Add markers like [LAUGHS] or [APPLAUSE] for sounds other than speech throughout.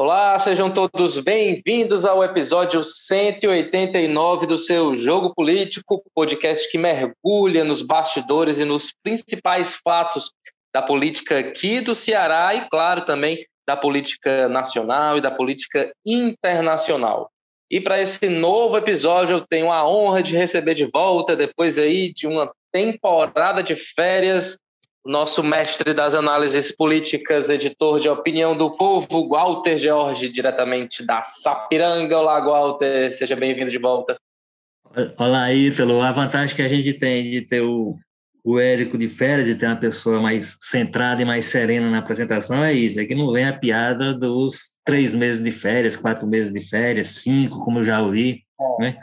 Olá, sejam todos bem-vindos ao episódio 189 do seu Jogo Político, podcast que mergulha nos bastidores e nos principais fatos da política aqui do Ceará e, claro, também da política nacional e da política internacional. E para esse novo episódio eu tenho a honra de receber de volta, depois aí de uma temporada de férias, nosso mestre das análises políticas, editor de Opinião do Povo, Walter George, diretamente da Sapiranga. Olá, Walter, seja bem-vindo de volta. Olá, Ítalo. A vantagem que a gente tem de ter o, o Érico de férias, de ter uma pessoa mais centrada e mais serena na apresentação, é isso, é que não vem a piada dos três meses de férias, quatro meses de férias, cinco, como eu já ouvi, é. né?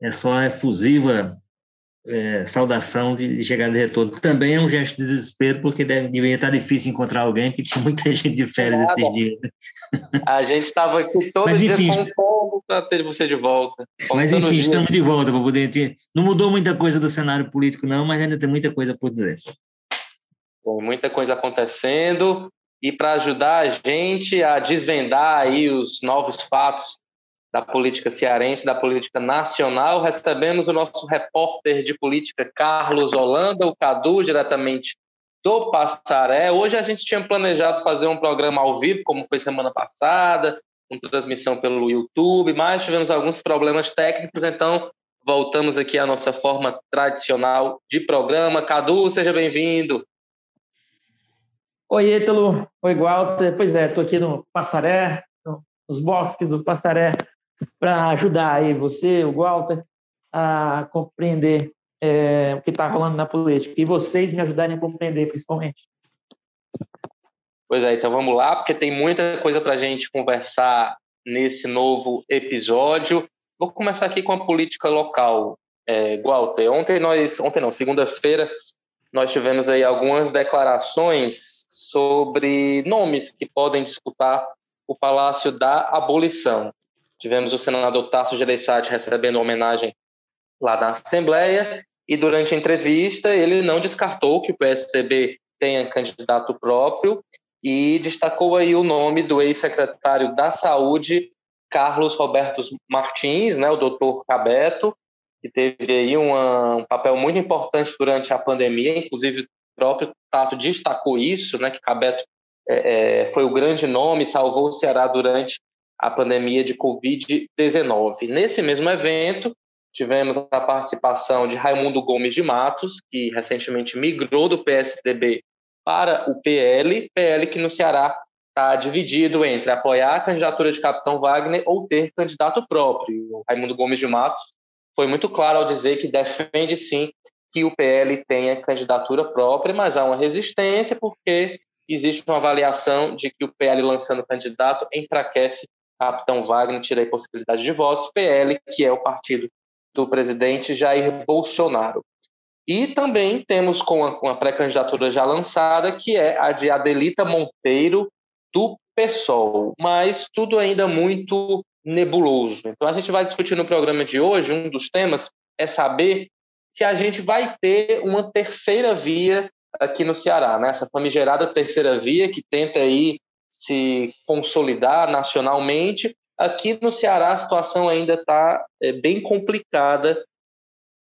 É só efusiva é, saudação de, de, chegada de retorno. Também é um gesto de desespero, porque deve, estar difícil encontrar alguém, porque tinha muita [LAUGHS] gente de férias Nada. esses dias. A gente estava aqui todo Mas, dia enfim, com para ter você de volta. Mas enfim, estamos de volta para poder ter... Não mudou muita coisa do cenário político, não, mas ainda tem muita coisa por dizer. Bom, muita coisa acontecendo. E para ajudar a gente a desvendar aí os novos fatos da política cearense, da política nacional. Recebemos o nosso repórter de política, Carlos Holanda, o Cadu, diretamente do Passaré. Hoje a gente tinha planejado fazer um programa ao vivo, como foi semana passada, com transmissão pelo YouTube, mas tivemos alguns problemas técnicos, então voltamos aqui à nossa forma tradicional de programa. Cadu, seja bem-vindo. Oi, Ítalo. Oi, Walter. Pois é, estou aqui no Passaré, nos bosques do Passaré, para ajudar aí você, o Walter, a compreender é, o que está rolando na política e vocês me ajudarem a compreender, principalmente. Pois é, então vamos lá, porque tem muita coisa para a gente conversar nesse novo episódio. Vou começar aqui com a política local, é, Walter. Ontem nós, ontem não, segunda-feira, nós tivemos aí algumas declarações sobre nomes que podem disputar o Palácio da Abolição. Tivemos o senador Tasso Gereissati recebendo homenagem lá na Assembleia e durante a entrevista ele não descartou que o PSDB tenha candidato próprio e destacou aí o nome do ex-secretário da Saúde, Carlos Roberto Martins, né, o doutor Cabeto, que teve aí uma, um papel muito importante durante a pandemia, inclusive o próprio Tasso destacou isso, né, que Cabeto é, é foi o grande nome, salvou o Ceará durante a pandemia de Covid-19. Nesse mesmo evento, tivemos a participação de Raimundo Gomes de Matos, que recentemente migrou do PSDB para o PL, PL que no Ceará está dividido entre apoiar a candidatura de Capitão Wagner ou ter candidato próprio. O Raimundo Gomes de Matos foi muito claro ao dizer que defende sim que o PL tenha candidatura própria, mas há uma resistência porque existe uma avaliação de que o PL lançando candidato enfraquece Capitão Wagner tira a possibilidade de votos, PL, que é o partido do presidente Jair Bolsonaro. E também temos com a, com a pré-candidatura já lançada, que é a de Adelita Monteiro, do PSOL, mas tudo ainda muito nebuloso. Então a gente vai discutir no programa de hoje, um dos temas é saber se a gente vai ter uma terceira via aqui no Ceará, né? essa famigerada terceira via que tenta aí se consolidar nacionalmente. Aqui no Ceará a situação ainda está é, bem complicada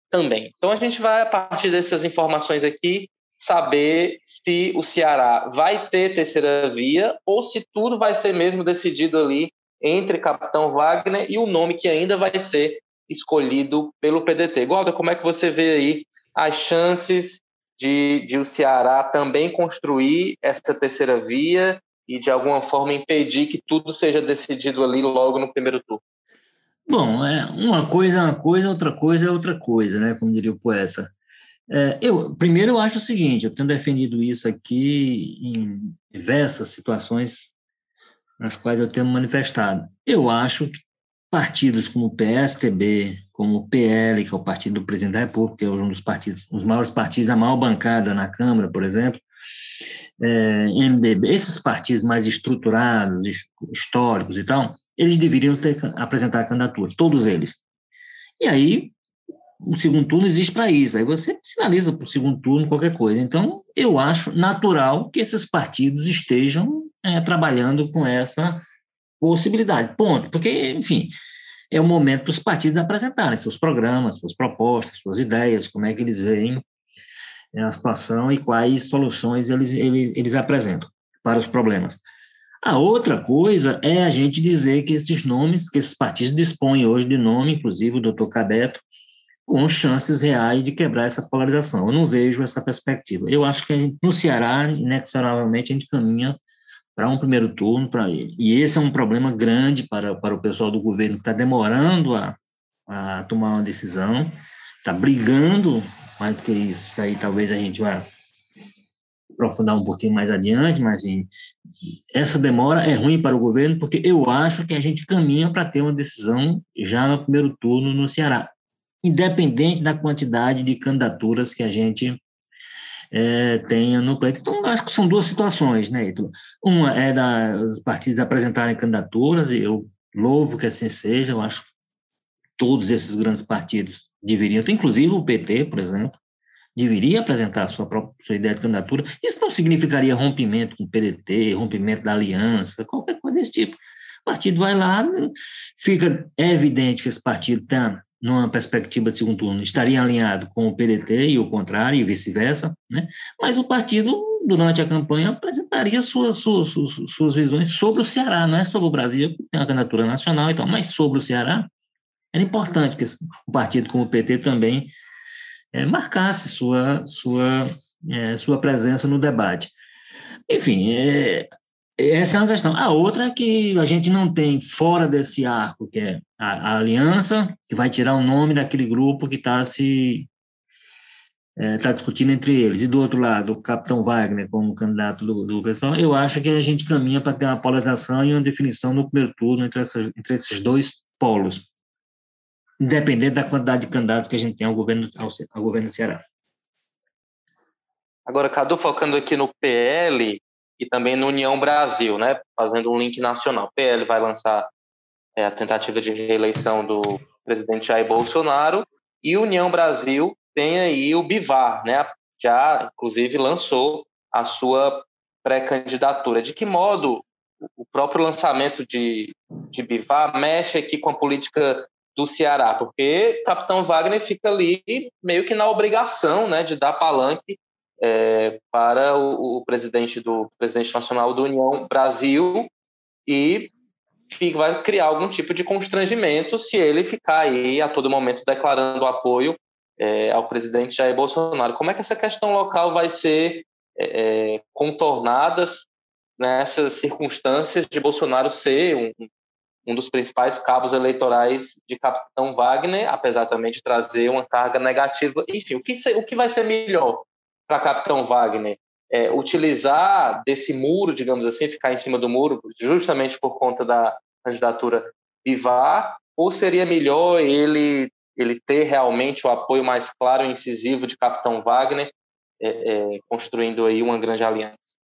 também. Então a gente vai, a partir dessas informações aqui, saber se o Ceará vai ter terceira via ou se tudo vai ser mesmo decidido ali entre Capitão Wagner e o nome que ainda vai ser escolhido pelo PDT. Gualda, como é que você vê aí as chances de, de o Ceará também construir essa terceira via e de alguma forma impedir que tudo seja decidido ali logo no primeiro turno? Bom, é, uma coisa é uma coisa, outra coisa é outra coisa, né? Como diria o poeta. É, eu, primeiro, eu acho o seguinte: eu tenho defendido isso aqui em diversas situações nas quais eu tenho manifestado. Eu acho que partidos como o PSTB, como o PL, que é o partido do presidente da República, que é um dos partidos, os maiores partidos, a maior bancada na Câmara, por exemplo, é, MDB, esses partidos mais estruturados, históricos e tal, eles deveriam ter, apresentar candidatura, todos eles. E aí, o segundo turno existe para isso, aí você sinaliza para o segundo turno qualquer coisa. Então, eu acho natural que esses partidos estejam é, trabalhando com essa possibilidade, ponto. Porque, enfim, é o momento dos partidos apresentarem seus programas, suas propostas, suas ideias, como é que eles veem a situação e quais soluções eles, eles, eles apresentam para os problemas. A outra coisa é a gente dizer que esses nomes, que esses partidos dispõem hoje de nome, inclusive o doutor Cabeto, com chances reais de quebrar essa polarização. Eu não vejo essa perspectiva. Eu acho que no Ceará, inexoravelmente, a gente caminha para um primeiro turno para ele. E esse é um problema grande para, para o pessoal do governo que está demorando a, a tomar uma decisão, está brigando mais do que isso. Isso aí talvez a gente vá aprofundar um pouquinho mais adiante, mas enfim, essa demora é ruim para o governo, porque eu acho que a gente caminha para ter uma decisão já no primeiro turno no Ceará, independente da quantidade de candidaturas que a gente é, tenha no pleito. Então, acho que são duas situações, né, Ítalo? Uma é da, os partidos apresentarem candidaturas, e eu louvo que assim seja, eu acho que todos esses grandes partidos deveriam, inclusive o PT, por exemplo, deveria apresentar a sua própria sua ideia de candidatura. Isso não significaria rompimento com o PDT, rompimento da aliança, qualquer coisa desse tipo. O partido vai lá, fica é evidente que esse partido está numa perspectiva de segundo turno, estaria alinhado com o PDT e o contrário, e vice-versa, né? mas o partido, durante a campanha, apresentaria suas, suas, suas, suas visões sobre o Ceará, não é sobre o Brasil, que tem uma candidatura nacional e tal, mas sobre o Ceará. Era importante que o partido como o PT também é, marcasse sua, sua, é, sua presença no debate. Enfim, é, essa é uma questão. A outra é que a gente não tem fora desse arco, que é a, a aliança, que vai tirar o nome daquele grupo que está se está é, discutindo entre eles. E do outro lado, o capitão Wagner como candidato do, do pessoal, eu acho que a gente caminha para ter uma polarização e uma definição no primeiro turno entre, essas, entre esses dois polos independente da quantidade de candidatos que a gente tem ao governo, ao, ao governo do Ceará. Agora, Cadu, focando aqui no PL e também no União Brasil, né, fazendo um link nacional. O PL vai lançar é, a tentativa de reeleição do presidente Jair Bolsonaro e União Brasil tem aí o Bivar, né, já inclusive lançou a sua pré-candidatura. De que modo o próprio lançamento de, de Bivar mexe aqui com a política do Ceará, porque Capitão Wagner fica ali meio que na obrigação né, de dar palanque é, para o, o, presidente do presidente nacional da União Brasil e vai criar algum tipo de constrangimento se ele ficar aí a todo momento declarando apoio é, ao presidente Jair Bolsonaro. Como é que essa questão local vai ser é contornada nessas circunstâncias de Bolsonaro ser um, um dos principais cabos eleitorais de Capitão Wagner, apesar também de trazer uma carga negativa. Enfim, o que, o que vai ser melhor para Capitão Wagner? É, utilizar desse muro, digamos assim, ficar em cima do muro, justamente por conta da candidatura Bivar, ou seria melhor ele, ele ter realmente o apoio mais claro e incisivo de Capitão Wagner, é, é, construindo aí uma grande aliança?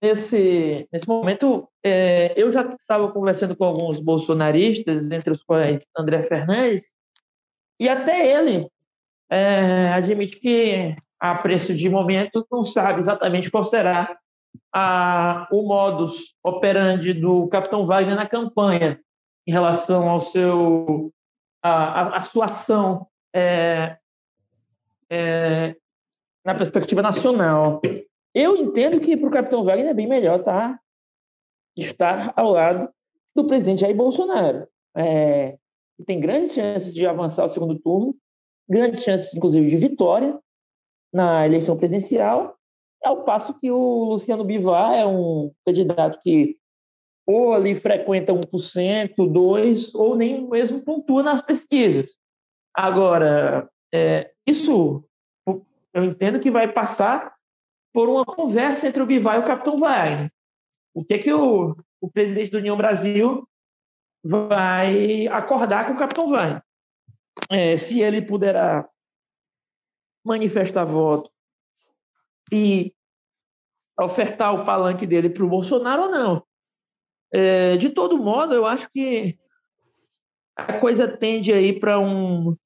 Nesse, nesse momento, é, eu já estava conversando com alguns bolsonaristas, entre os quais André Fernandes, e até ele é, admite que, a preço de momento, não sabe exatamente qual será a, o modus operandi do capitão Wagner na campanha em relação ao seu a, a, sua ação é, é, na perspectiva nacional. Eu entendo que para o capitão Wagner é bem melhor tá, estar ao lado do presidente Jair Bolsonaro. É, tem grandes chances de avançar ao segundo turno, grandes chances, inclusive, de vitória na eleição presidencial, ao passo que o Luciano Bivar é um candidato que ou ali frequenta 1%, 2%, ou nem mesmo pontua nas pesquisas. Agora, é, isso eu entendo que vai passar por uma conversa entre o Bivar e o Capitão Wagner. O que é que o, o presidente do União Brasil vai acordar com o Capitão Wagner? É, se ele puderá manifestar voto e ofertar o palanque dele para o Bolsonaro ou não. É, de todo modo, eu acho que a coisa tende aí para um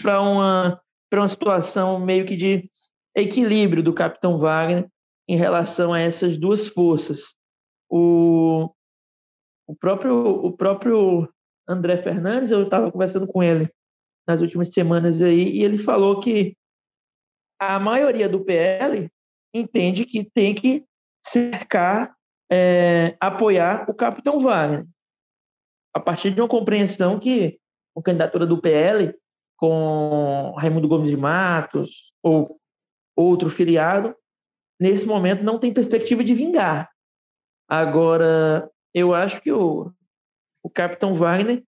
para uma para uma situação meio que de equilíbrio do capitão Wagner em relação a essas duas forças. O, o próprio, o próprio André Fernandes, eu estava conversando com ele nas últimas semanas aí, e ele falou que a maioria do PL entende que tem que cercar, é, apoiar o capitão Wagner. A partir de uma compreensão que a candidatura do PL com Raimundo Gomes de Matos ou outro filiado, nesse momento não tem perspectiva de vingar. Agora, eu acho que o, o capitão Wagner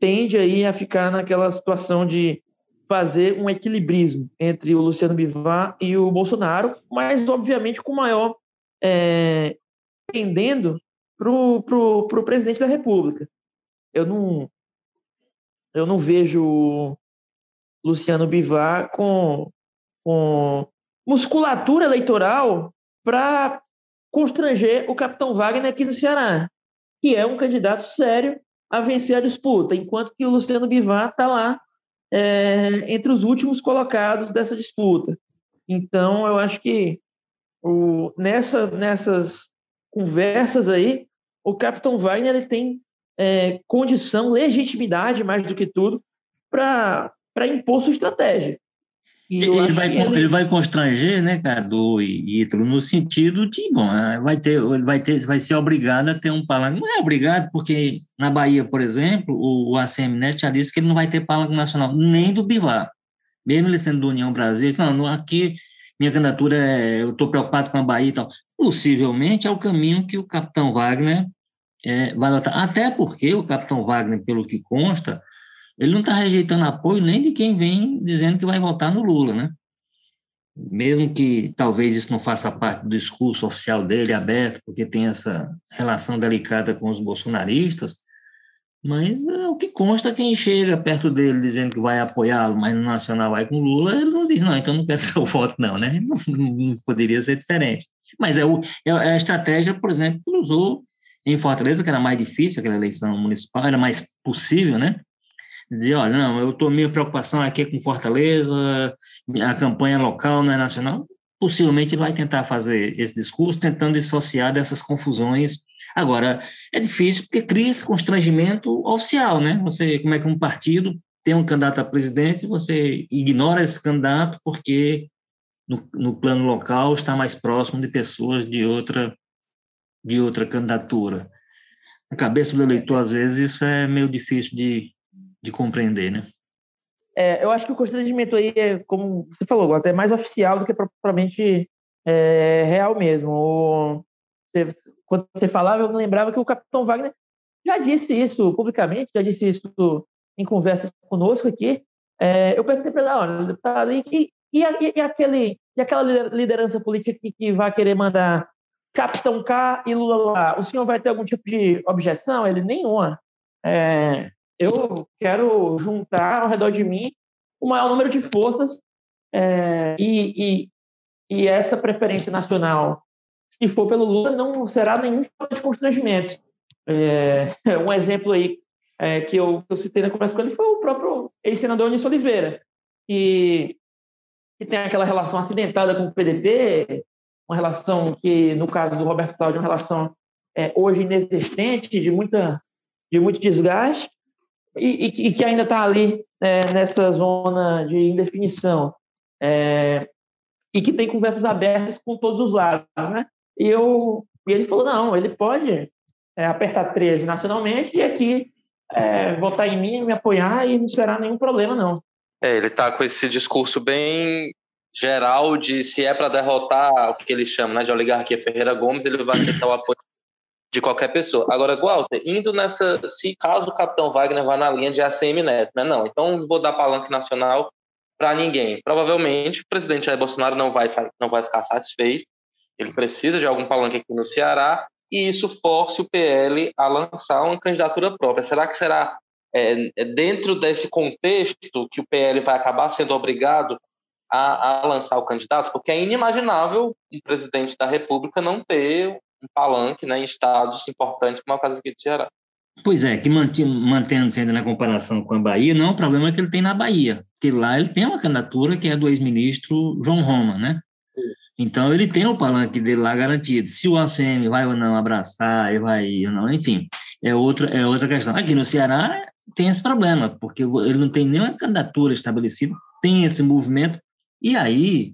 tende aí a ficar naquela situação de fazer um equilibrismo entre o Luciano Bivar e o Bolsonaro, mas obviamente com maior é, pendendo para o presidente da República. Eu não, eu não vejo Luciano Bivar com, com musculatura eleitoral para constranger o capitão Wagner aqui no Ceará, que é um candidato sério a vencer a disputa, enquanto que o Luciano Bivar está lá é, entre os últimos colocados dessa disputa. Então, eu acho que o, nessa, nessas conversas aí, o capitão Wagner ele tem é, condição, legitimidade, mais do que tudo, para impor sua estratégia. Ele vai, ele... ele... vai constranger, né, Cadu e Ítalo, no sentido de, bom, é, vai ter, vai ter, vai ser obrigado a ter um palanque. Não é obrigado, porque na Bahia, por exemplo, o, o ACMNet já disse que ele não vai ter palanque nacional, nem do Bivar. Mesmo ele sendo do União Brasil, ele disse, não, aqui minha candidatura é, eu estou preocupado com a Bahia e tal. Possivelmente é o caminho que o capitão Wagner é, vai adotar. Até porque o capitão Wagner, pelo que consta, ele não está rejeitando apoio nem de quem vem dizendo que vai votar no Lula, né? Mesmo que talvez isso não faça parte do discurso oficial dele, aberto, porque tem essa relação delicada com os bolsonaristas, mas é, o que consta quem chega perto dele dizendo que vai apoiá-lo, mas no Nacional vai com Lula, ele não diz, não, então não quero [LAUGHS] seu voto, não, né? Não, não poderia ser diferente. Mas é, o, é, é a estratégia, por exemplo, que usou em Fortaleza, que era mais difícil, aquela eleição municipal, era mais possível, né? Dizer, olha, não, eu estou minha preocupação aqui com Fortaleza, a campanha local não é nacional. Possivelmente vai tentar fazer esse discurso, tentando dissociar dessas confusões. Agora, é difícil porque cria esse constrangimento oficial, né? Você, como é que um partido tem um candidato à presidência, você ignora esse candidato porque no, no plano local está mais próximo de pessoas de outra de outra candidatura. Na cabeça do eleitor, às vezes, isso é meio difícil de, de compreender, né? É, eu acho que o constrangimento aí é, como você falou, até mais oficial do que propriamente é, real mesmo. O, você, quando você falava, eu lembrava que o Capitão Wagner já disse isso publicamente, já disse isso em conversas conosco aqui. É, eu perguntei para ele, olha, ali, e, e, e, aquele, e aquela liderança política que, que vai querer mandar Capitão K e Lula lá, o senhor vai ter algum tipo de objeção? Ele, nenhuma. É, eu quero juntar ao redor de mim o maior número de forças é, e, e, e, essa preferência nacional, se for pelo Lula, não será nenhum tipo de constrangimento. É, [LAUGHS] um exemplo aí é, que eu, eu, citei na conversa com ele foi o próprio ex-senador Anísio Oliveira, que, que tem aquela relação acidentada com o PDT, uma relação que, no caso do Roberto Cláudio, é uma relação hoje inexistente, de, muita, de muito desgaste, e, e, e que ainda está ali é, nessa zona de indefinição é, e que tem conversas abertas com todos os lados, né? E eu e ele falou não, ele pode é, apertar 13 nacionalmente e aqui é, votar em mim, me apoiar e não será nenhum problema não. É, ele está com esse discurso bem geral de se é para derrotar o que ele chama né, de oligarquia Ferreira Gomes, ele vai aceitar o apoio de qualquer pessoa. Agora, Walter, indo nessa, se caso o capitão Wagner vá na linha de ACM Neto, né? Não, então vou dar palanque nacional para ninguém. Provavelmente o presidente Jair Bolsonaro não vai, não vai ficar satisfeito, ele precisa de algum palanque aqui no Ceará, e isso force o PL a lançar uma candidatura própria. Será que será é, é dentro desse contexto que o PL vai acabar sendo obrigado a, a lançar o candidato? Porque é inimaginável um presidente da República não ter um palanque né, em estados importantes, como é o caso aqui de Ceará. Pois é, que mantendo-se ainda na comparação com a Bahia, não é o problema que ele tem na Bahia, porque lá ele tem uma candidatura que é do ex-ministro João Roma, né? Então, ele tem o palanque dele lá garantido. Se o ACM vai ou não abraçar, vai ou não, enfim, é outra, é outra questão. Aqui no Ceará tem esse problema, porque ele não tem nenhuma candidatura estabelecida, tem esse movimento, e aí,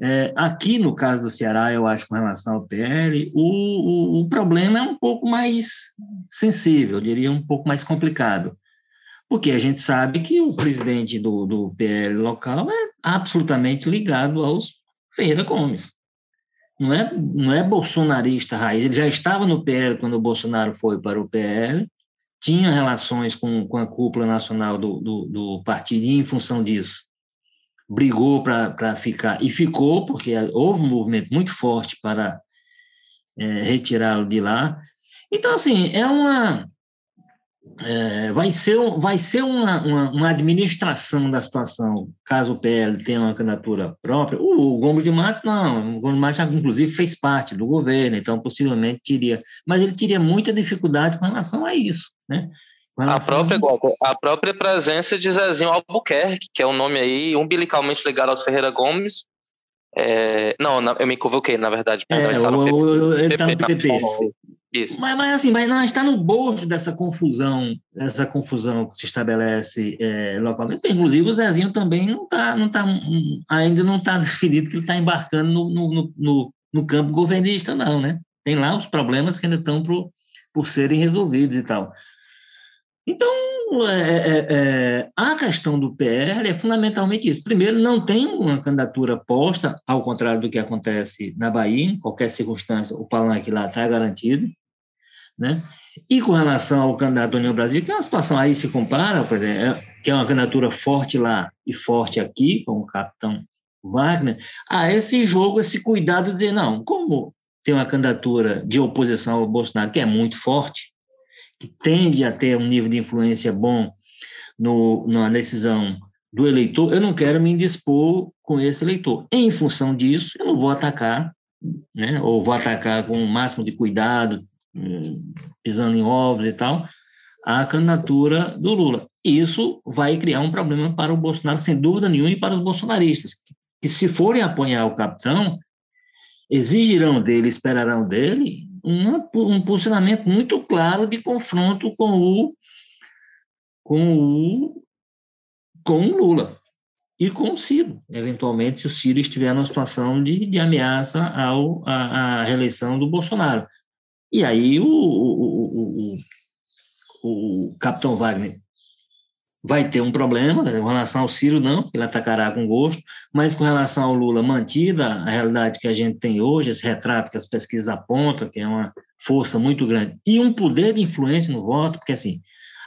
é, aqui no caso do Ceará, eu acho, com relação ao PL, o, o, o problema é um pouco mais sensível, eu diria um pouco mais complicado porque a gente sabe que o presidente do, do PL local é absolutamente ligado aos Ferreira Gomes. Não é, não é bolsonarista raiz, ele já estava no PL quando o Bolsonaro foi para o PL, tinha relações com, com a cúpula nacional do, do, do partido e, em função disso, brigou para ficar, e ficou, porque houve um movimento muito forte para é, retirá-lo de lá. Então, assim, é uma, é, vai ser, vai ser uma, uma, uma, administração da situação, caso o PL tenha uma candidatura própria. O, o Gomes de Matos, não, o Gomes de Matos, inclusive, fez parte do governo, então possivelmente teria, mas ele teria muita dificuldade com relação a isso, né? A própria, a... própria presença de Zezinho Albuquerque, que é um nome aí umbilicalmente ligado aos Ferreira Gomes, é, não, eu me convoquei, na verdade. É, ele está no, ele tá no PPP. Isso. Mas, mas, assim, mas não está no bojo dessa confusão, dessa confusão que se estabelece é, localmente. Inclusive, o Zezinho também não está, não tá, ainda não está [LAUGHS] definido que ele está embarcando no, no, no, no, campo governista, não, né? Tem lá os problemas que ainda estão por, por serem resolvidos e tal. Então, é, é, é, a questão do PL é fundamentalmente isso. Primeiro, não tem uma candidatura posta, ao contrário do que acontece na Bahia, em qualquer circunstância, o palanque lá está garantido. Né? E com relação ao candidato União Brasil, que é uma situação aí se compara, por exemplo, é, que é uma candidatura forte lá e forte aqui, com o capitão Wagner, há esse jogo, esse cuidado de dizer, não, como tem uma candidatura de oposição ao Bolsonaro que é muito forte, que tende a ter um nível de influência bom no, na decisão do eleitor, eu não quero me indispor com esse eleitor. Em função disso, eu não vou atacar, né, ou vou atacar com o máximo de cuidado, pisando em ovos e tal, a candidatura do Lula. Isso vai criar um problema para o Bolsonaro, sem dúvida nenhuma, e para os bolsonaristas, que se forem apoiar o capitão, exigirão dele, esperarão dele, uma, um posicionamento muito claro de confronto com o com o com o Lula e com o Ciro, eventualmente, se o Ciro estiver numa situação de, de ameaça ao, à, reeleição do Bolsonaro. E aí o, o, o, o, capitão Wagner vai ter um problema, com relação ao Ciro não, ele atacará com gosto, mas com relação ao Lula, mantida a realidade que a gente tem hoje, esse retrato que as pesquisas apontam, que é uma força muito grande, e um poder de influência no voto, porque assim,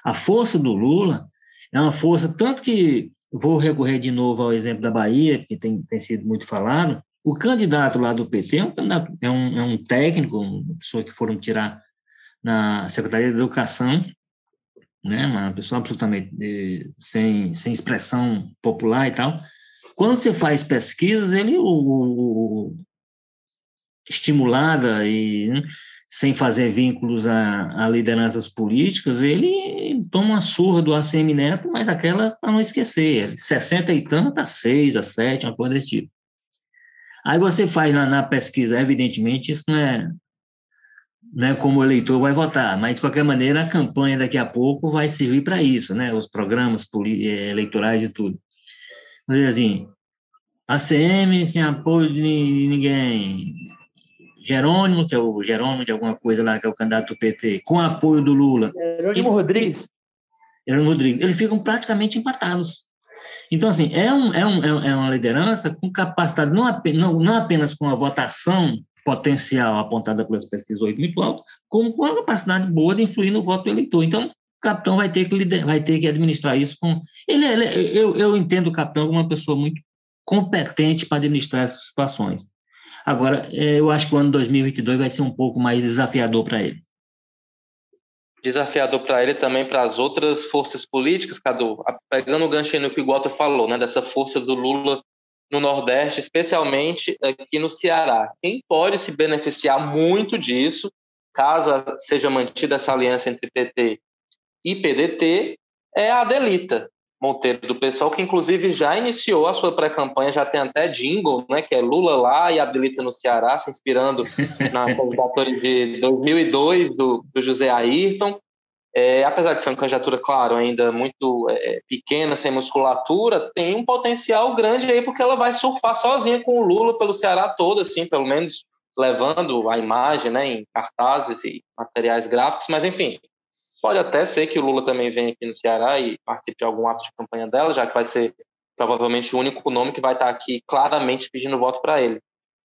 a força do Lula é uma força, tanto que vou recorrer de novo ao exemplo da Bahia, que tem, tem sido muito falado, o candidato lá do PT é um, é um, é um técnico, uma pessoa que foram tirar na Secretaria de Educação, né, uma pessoa absolutamente de, sem, sem expressão popular e tal. Quando você faz pesquisas, ele, o, o estimulada e né, sem fazer vínculos a, a, lideranças políticas, ele toma uma surra do ACM Neto, mas daquelas para não esquecer, 60 e tanto a 6, a 7, uma coisa desse tipo. Aí você faz na, na pesquisa, evidentemente, isso não é, não é como o eleitor vai votar, mas de qualquer maneira a campanha daqui a pouco vai servir para isso, né? Os programas eh, eleitorais e tudo. Mas assim, ACM sem apoio de ninguém, Jerônimo, que é o Jerônimo de alguma coisa lá, que é o candidato do PT, com apoio do Lula. Jerônimo Rodrigues. Jerônimo Rodrigues. Eles ficam praticamente empatados. Então, assim, é, um, é, um, é uma liderança com capacidade, não, não, não apenas com a votação potencial apontada pelas pesquisas 8 muito alto, como com a capacidade boa de influir no voto do eleitor. Então, o capitão vai ter que, vai ter que administrar isso com. Ele, ele, eu, eu entendo o capitão como uma pessoa muito competente para administrar essas situações. Agora, é, eu acho que o ano 2022 vai ser um pouco mais desafiador para ele desafiador para ele também para as outras forças políticas, Cadu, pegando o gancho no que o Walter falou, né, dessa força do Lula no Nordeste, especialmente aqui no Ceará. Quem pode se beneficiar muito disso, caso seja mantida essa aliança entre PT e PDT, é a Adelita. Monteiro do pessoal, que inclusive já iniciou a sua pré-campanha, já tem até jingle, né, que é Lula lá e Adelita no Ceará, se inspirando na [LAUGHS] candidatura de 2002 do, do José Ayrton. É, apesar de ser uma candidatura, claro, ainda muito é, pequena, sem musculatura, tem um potencial grande aí, porque ela vai surfar sozinha com o Lula pelo Ceará todo, assim, pelo menos levando a imagem né, em cartazes e materiais gráficos, mas enfim, Pode até ser que o Lula também venha aqui no Ceará e participe de algum ato de campanha dela, já que vai ser provavelmente o único nome que vai estar aqui claramente pedindo voto para ele.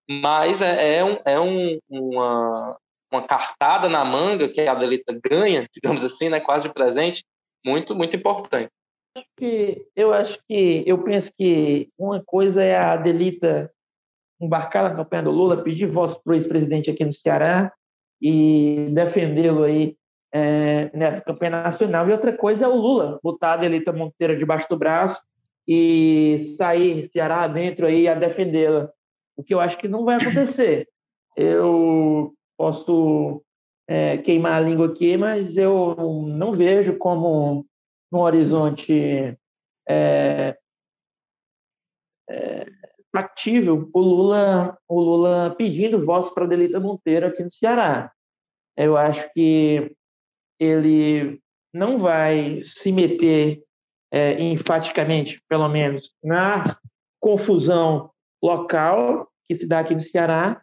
Mas é, é, um, é um, uma, uma cartada na manga que a Adelita ganha, [LAUGHS] digamos assim, né, quase de presente, muito, muito importante. Eu acho que eu penso que uma coisa é a Adelita embarcar na campanha do Lula, pedir votos para o ex-presidente aqui no Ceará e defendê-lo aí é, nessa campanha nacional. E outra coisa é o Lula botar a Adelita Monteiro debaixo do braço e sair Ceará dentro aí a defendê-la. O que eu acho que não vai acontecer. Eu posso é, queimar a língua aqui, mas eu não vejo como no horizonte é, é, factível o Lula, o Lula pedindo votos para Delita Monteiro aqui no Ceará. Eu acho que ele não vai se meter é, enfaticamente, pelo menos, na confusão local que se dá aqui no Ceará.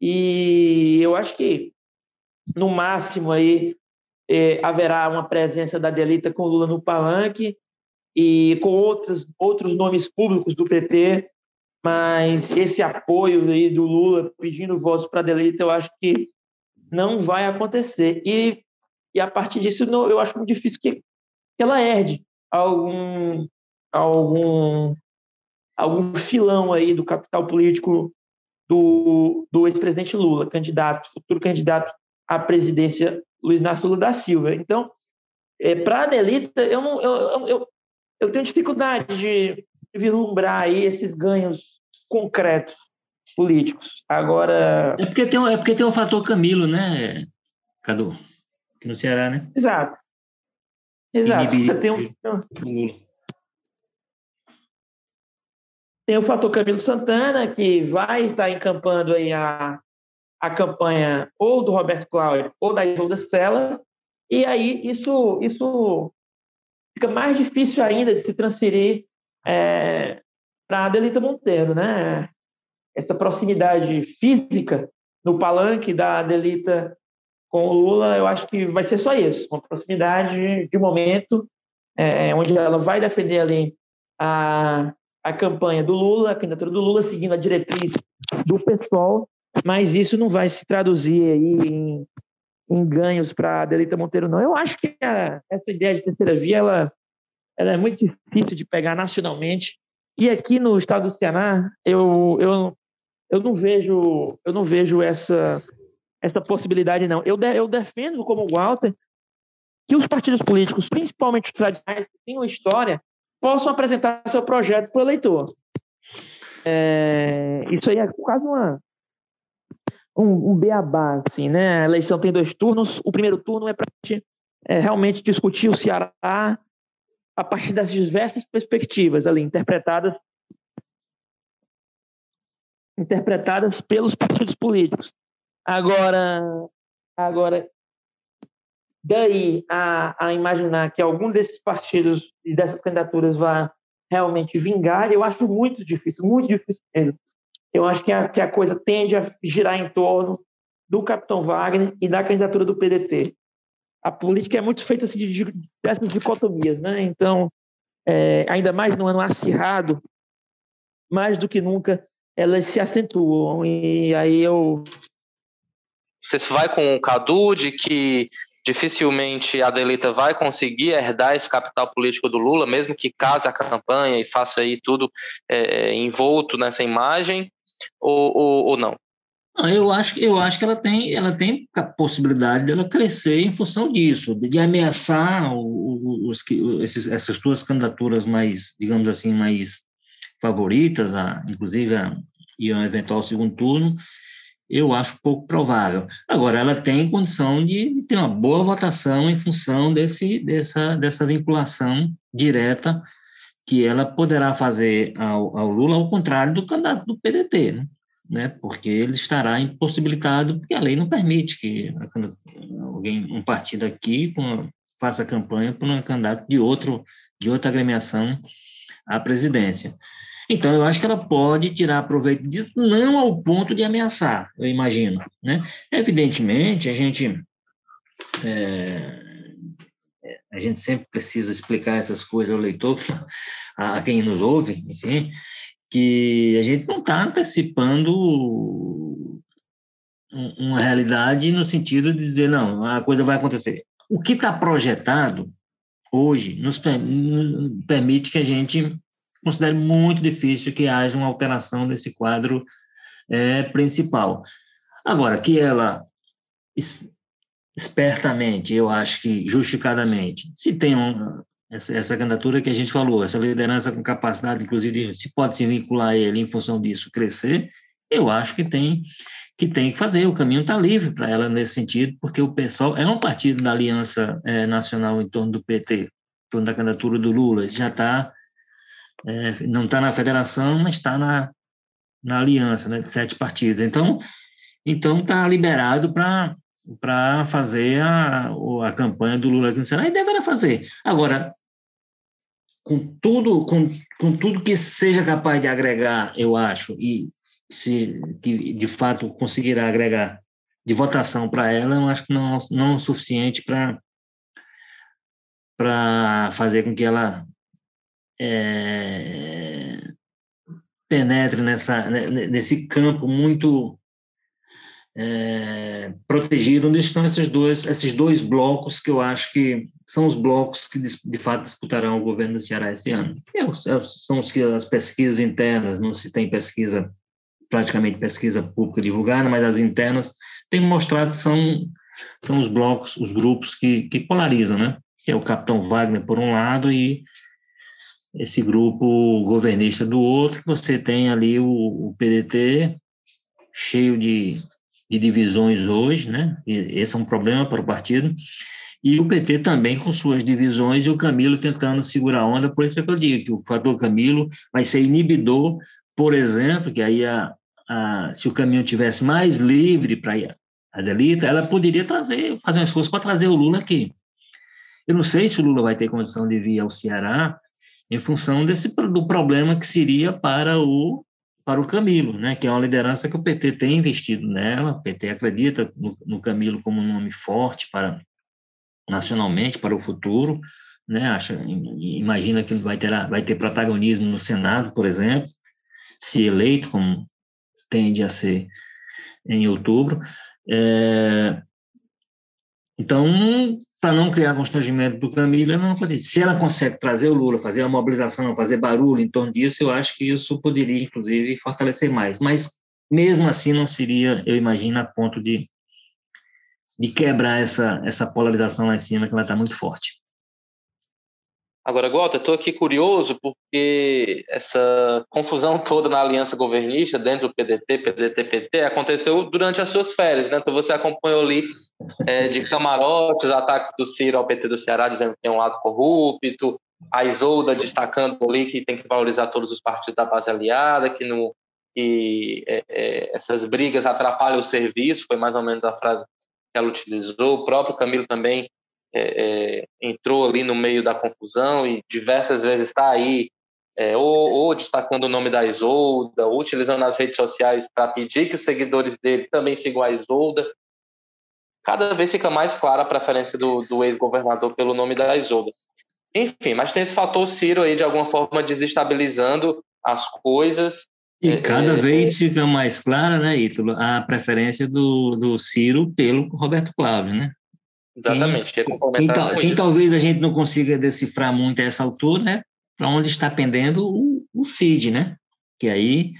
E eu acho que, no máximo, aí, é, haverá uma presença da Delita com Lula no palanque e com outros, outros nomes públicos do PT, mas esse apoio aí do Lula pedindo votos para a Delita, eu acho que não vai acontecer. E e a partir disso eu acho muito difícil que, que ela herde algum, algum, algum filão aí do capital político do, do ex-presidente Lula, candidato, futuro candidato à presidência Luiz Inácio Lula da Silva. Então, é, para a Adelita, eu, não, eu, eu, eu tenho dificuldade de vislumbrar aí esses ganhos concretos políticos. Agora. É porque tem, é porque tem o fator Camilo, né, Cadu? no Ceará, né? Exato. Exato. [LAUGHS] tem um, tem o fator Camilo Santana, que vai estar encampando aí a, a campanha ou do Roberto Cláudio ou da Isolda Sela, e aí isso, isso fica mais difícil ainda de se transferir é, para a Adelita Monteiro, né? Essa proximidade física no palanque da Adelita com o Lula, eu acho que vai ser só isso, uma proximidade de momento, é, onde ela vai defender ali a, a campanha do Lula, a candidatura do Lula, seguindo a diretriz do PSOL, mas isso não vai se traduzir aí em, em ganhos para a Delita Monteiro, não. Eu acho que a, essa ideia de terceira via, ela, ela é muito difícil de pegar nacionalmente, e aqui no estado do Ceará, eu, eu, eu não vejo eu não vejo essa essa possibilidade, não. Eu, de, eu defendo, como Walter, que os partidos políticos, principalmente os tradicionais, que têm uma história, possam apresentar seu projeto para o eleitor. É, isso aí é quase uma, um, um beabá, assim, né? A eleição tem dois turnos. O primeiro turno é para é, realmente discutir o Ceará a partir das diversas perspectivas ali interpretadas interpretadas pelos partidos políticos. Agora, agora daí a, a imaginar que algum desses partidos e dessas candidaturas vá realmente vingar, eu acho muito difícil, muito difícil mesmo. Eu acho que a, que a coisa tende a girar em torno do Capitão Wagner e da candidatura do PDT. A política é muito feita assim, de, de, dessas dicotomias, né? Então, é, ainda mais no ano acirrado, mais do que nunca, elas se acentuam. E aí eu você vai com o Cadu de que dificilmente a Delita vai conseguir herdar esse capital político do Lula, mesmo que case a campanha e faça aí tudo é, é envolto nessa imagem, ou, ou, ou não? Eu acho, eu acho que ela tem, ela tem a possibilidade dela crescer em função disso, de ameaçar os, esses, essas duas candidaturas mais, digamos assim, mais favoritas, a, inclusive a, e um eventual segundo turno, eu acho pouco provável. Agora, ela tem condição de, de, ter uma boa votação em função desse, dessa, dessa vinculação direta que ela poderá fazer ao, ao Lula, ao contrário do candidato do PDT, né? né? porque ele estará impossibilitado, porque a lei não permite que alguém, um partido aqui faça campanha por um candidato de outro de outra agremiação à presidência. Então, eu acho que ela pode tirar proveito disso, não ao ponto de ameaçar, eu imagino. Né? Evidentemente, a gente, é, a gente sempre precisa explicar essas coisas ao leitor, [LAUGHS] a, a quem nos ouve, enfim, que a gente não está antecipando uma realidade no sentido de dizer, não, a coisa vai acontecer. O que está projetado hoje nos permite que a gente considere muito difícil que haja uma alteração desse quadro é, principal. Agora, que ela espertamente, eu acho que justificadamente, se tem um, essa, essa candidatura que a gente falou, essa liderança com capacidade, inclusive, se pode se vincular a ele em função disso crescer, eu acho que tem que tem que fazer, o caminho está livre para ela nesse sentido, porque o pessoal é um partido da Aliança é, Nacional em torno do PT, em torno da candidatura do Lula, já está, é, não está na federação, mas está na, na aliança né, de sete partidos. Então, então está liberado para para fazer a, a campanha do Lula aqui no Ceará, e deverá fazer. Agora, com tudo, com, com tudo que seja capaz de agregar, eu acho, e se que de fato conseguirá agregar de votação para ela, eu acho que não não o suficiente para para fazer com que ela é, penetre nessa nesse campo muito é, protegido, onde estão esses dois, esses dois blocos que eu acho que são os blocos que de fato disputarão o governo do Ceará esse ano. É, é, são os que as pesquisas internas, não se tem pesquisa, praticamente pesquisa pública divulgada, mas as internas têm mostrado que são, são os blocos, os grupos que, que polarizam, né? Que é o capitão Wagner por um lado e esse grupo governista do outro, que você tem ali o, o PDT cheio de de divisões hoje, né? esse é um problema para o partido. E o PT também com suas divisões e o Camilo tentando segurar a onda, por isso é que eu digo que o fator Camilo vai ser inibidor, por exemplo, que aí a, a se o caminho tivesse mais livre para a Delita, ela poderia trazer, fazer um esforço para trazer o Lula aqui. Eu não sei se o Lula vai ter condição de vir ao Ceará em função desse do problema que seria para o para o Camilo, né, que é uma liderança que o PT tem investido nela, o PT acredita no, no Camilo como um nome forte para nacionalmente para o futuro, né, acha, imagina que ele vai ter, vai ter protagonismo no Senado, por exemplo, se eleito, como tende a ser em outubro. É, então, para não criar constrangimento para o Camilo, não pode. Se ela consegue trazer o Lula, fazer a mobilização, fazer barulho em torno disso, eu acho que isso poderia, inclusive, fortalecer mais. Mas, mesmo assim, não seria, eu imagino, a ponto de, de quebrar essa, essa polarização lá em cima, que ela está muito forte. Agora, Gota, estou aqui curioso porque essa confusão [LAUGHS] toda na aliança governista dentro do PDT, PDT-PT, aconteceu durante as suas férias, né? Então você acompanhou ali é, de camarote os ataques do Ciro ao PT do Ceará, dizendo que tem um lado corrupto, a Isolda destacando ali que tem que valorizar todos os partidos da base aliada, que, no, que é, é, essas brigas atrapalham o serviço, foi mais ou menos a frase que ela utilizou. O próprio Camilo também é, é, entrou ali no meio da confusão e diversas vezes está aí, é, ou, ou, destacando o nome da Isolda, ou utilizando as redes sociais para pedir que os seguidores dele também sigam a Isolda. Cada vez fica mais clara a preferência do, do ex-governador pelo nome da Isolda. Enfim, mas tem esse fator Ciro aí, de alguma forma, desestabilizando as coisas. E é, cada é, vez fica mais clara, né, Ítalo, a preferência do, do Ciro pelo Roberto Cláudio, né? Exatamente. Quem, quem, quem, quem talvez a gente não consiga decifrar muito a essa altura é para onde está pendendo o, o CID, né? Que aí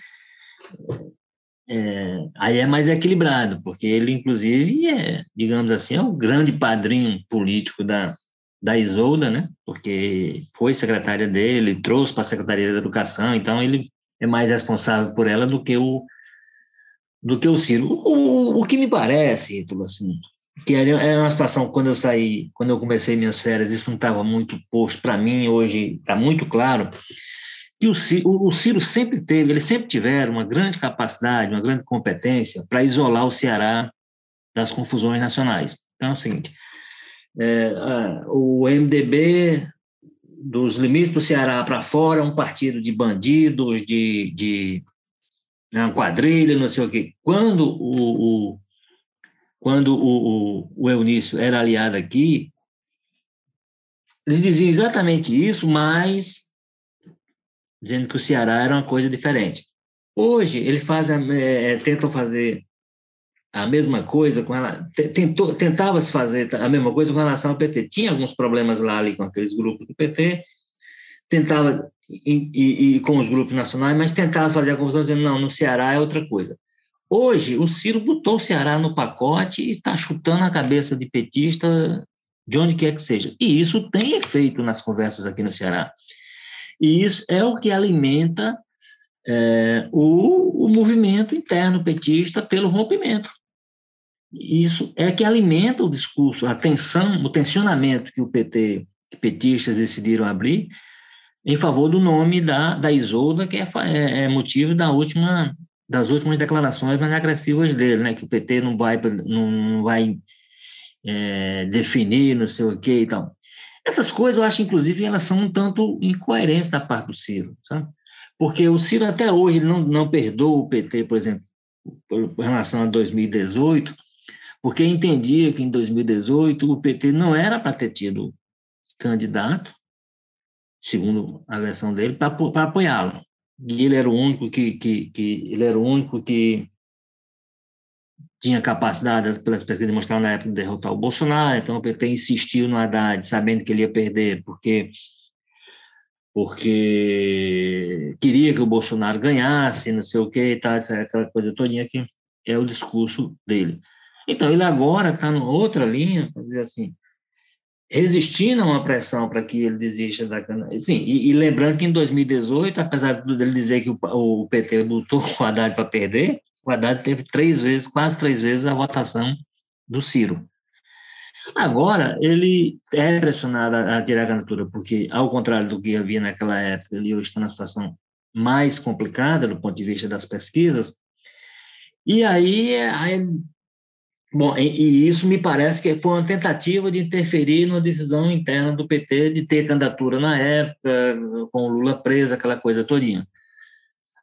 é, aí é mais equilibrado, porque ele, inclusive, é, digamos assim, é o grande padrinho político da, da Isolda, né? Porque foi secretária dele, trouxe para a Secretaria da Educação, então ele é mais responsável por ela do que o do que o Ciro. O, o, o que me parece, Ítalo, assim, que é uma situação, quando eu saí, quando eu comecei minhas férias, isso não estava muito posto para mim, hoje está muito claro, que o Ciro, o Ciro sempre teve, eles sempre tiveram uma grande capacidade, uma grande competência para isolar o Ceará das confusões nacionais. Então é o seguinte, é, o MDB dos limites do Ceará para fora, um partido de bandidos, de, de uma quadrilha, não sei o quê. Quando o, o quando o, o, o Eunício era aliado aqui, eles diziam exatamente isso, mas dizendo que o Ceará era uma coisa diferente. Hoje, ele faz, é, tentam fazer a mesma coisa com ela, tentou, tentava se fazer a mesma coisa com relação ao PT. Tinha alguns problemas lá ali com aqueles grupos do PT, tentava e, e, e com os grupos nacionais, mas tentava fazer a confusão dizendo não, no Ceará é outra coisa. Hoje, o Ciro botou o Ceará no pacote e está chutando a cabeça de petista de onde quer que seja. E isso tem efeito nas conversas aqui no Ceará. E isso é o que alimenta é, o, o movimento interno petista pelo rompimento. Isso é que alimenta o discurso, a tensão, o tensionamento que o PT, que petistas decidiram abrir em favor do nome da, da Isolda, que é, é, é motivo da última das últimas declarações mais agressivas dele, né, que o PT não vai, não vai é, definir, não sei o quê e tal. Essas coisas, eu acho, inclusive, elas são um tanto incoerentes da parte do Ciro, sabe? Porque o Ciro, até hoje, não, não perdoa o PT, por exemplo, em relação a 2018, porque entendia que em 2018 o PT não era para ter tido candidato, segundo a versão dele, para apoiá-lo e ele era o único que, que, que ele era o único que tinha capacidade, pelas pesquisas demonstraram na época, de derrotar o Bolsonaro, então o PT insistiu no Haddad, sabendo que ele ia perder, porque porque queria que o Bolsonaro ganhasse, não sei o que e tal, aquela coisa todinha que é o discurso dele. Então, ele agora está numa outra linha, para dizer assim, resistindo a uma pressão para que ele desista da cana. Sim, e, e, lembrando que em 2018, apesar de ele dizer que o, o PT botou o Haddad para perder, o Haddad teve três vezes, quase três vezes a votação do Ciro. Agora, ele é pressionado a, a tirar a candidatura, porque, ao contrário do que havia naquela época, ele hoje está na situação mais complicada do ponto de vista das pesquisas, e aí, aí Bom, e, e, isso me parece que foi uma tentativa de interferir na decisão interna do PT de ter candidatura na época, com o Lula preso, aquela coisa todinha.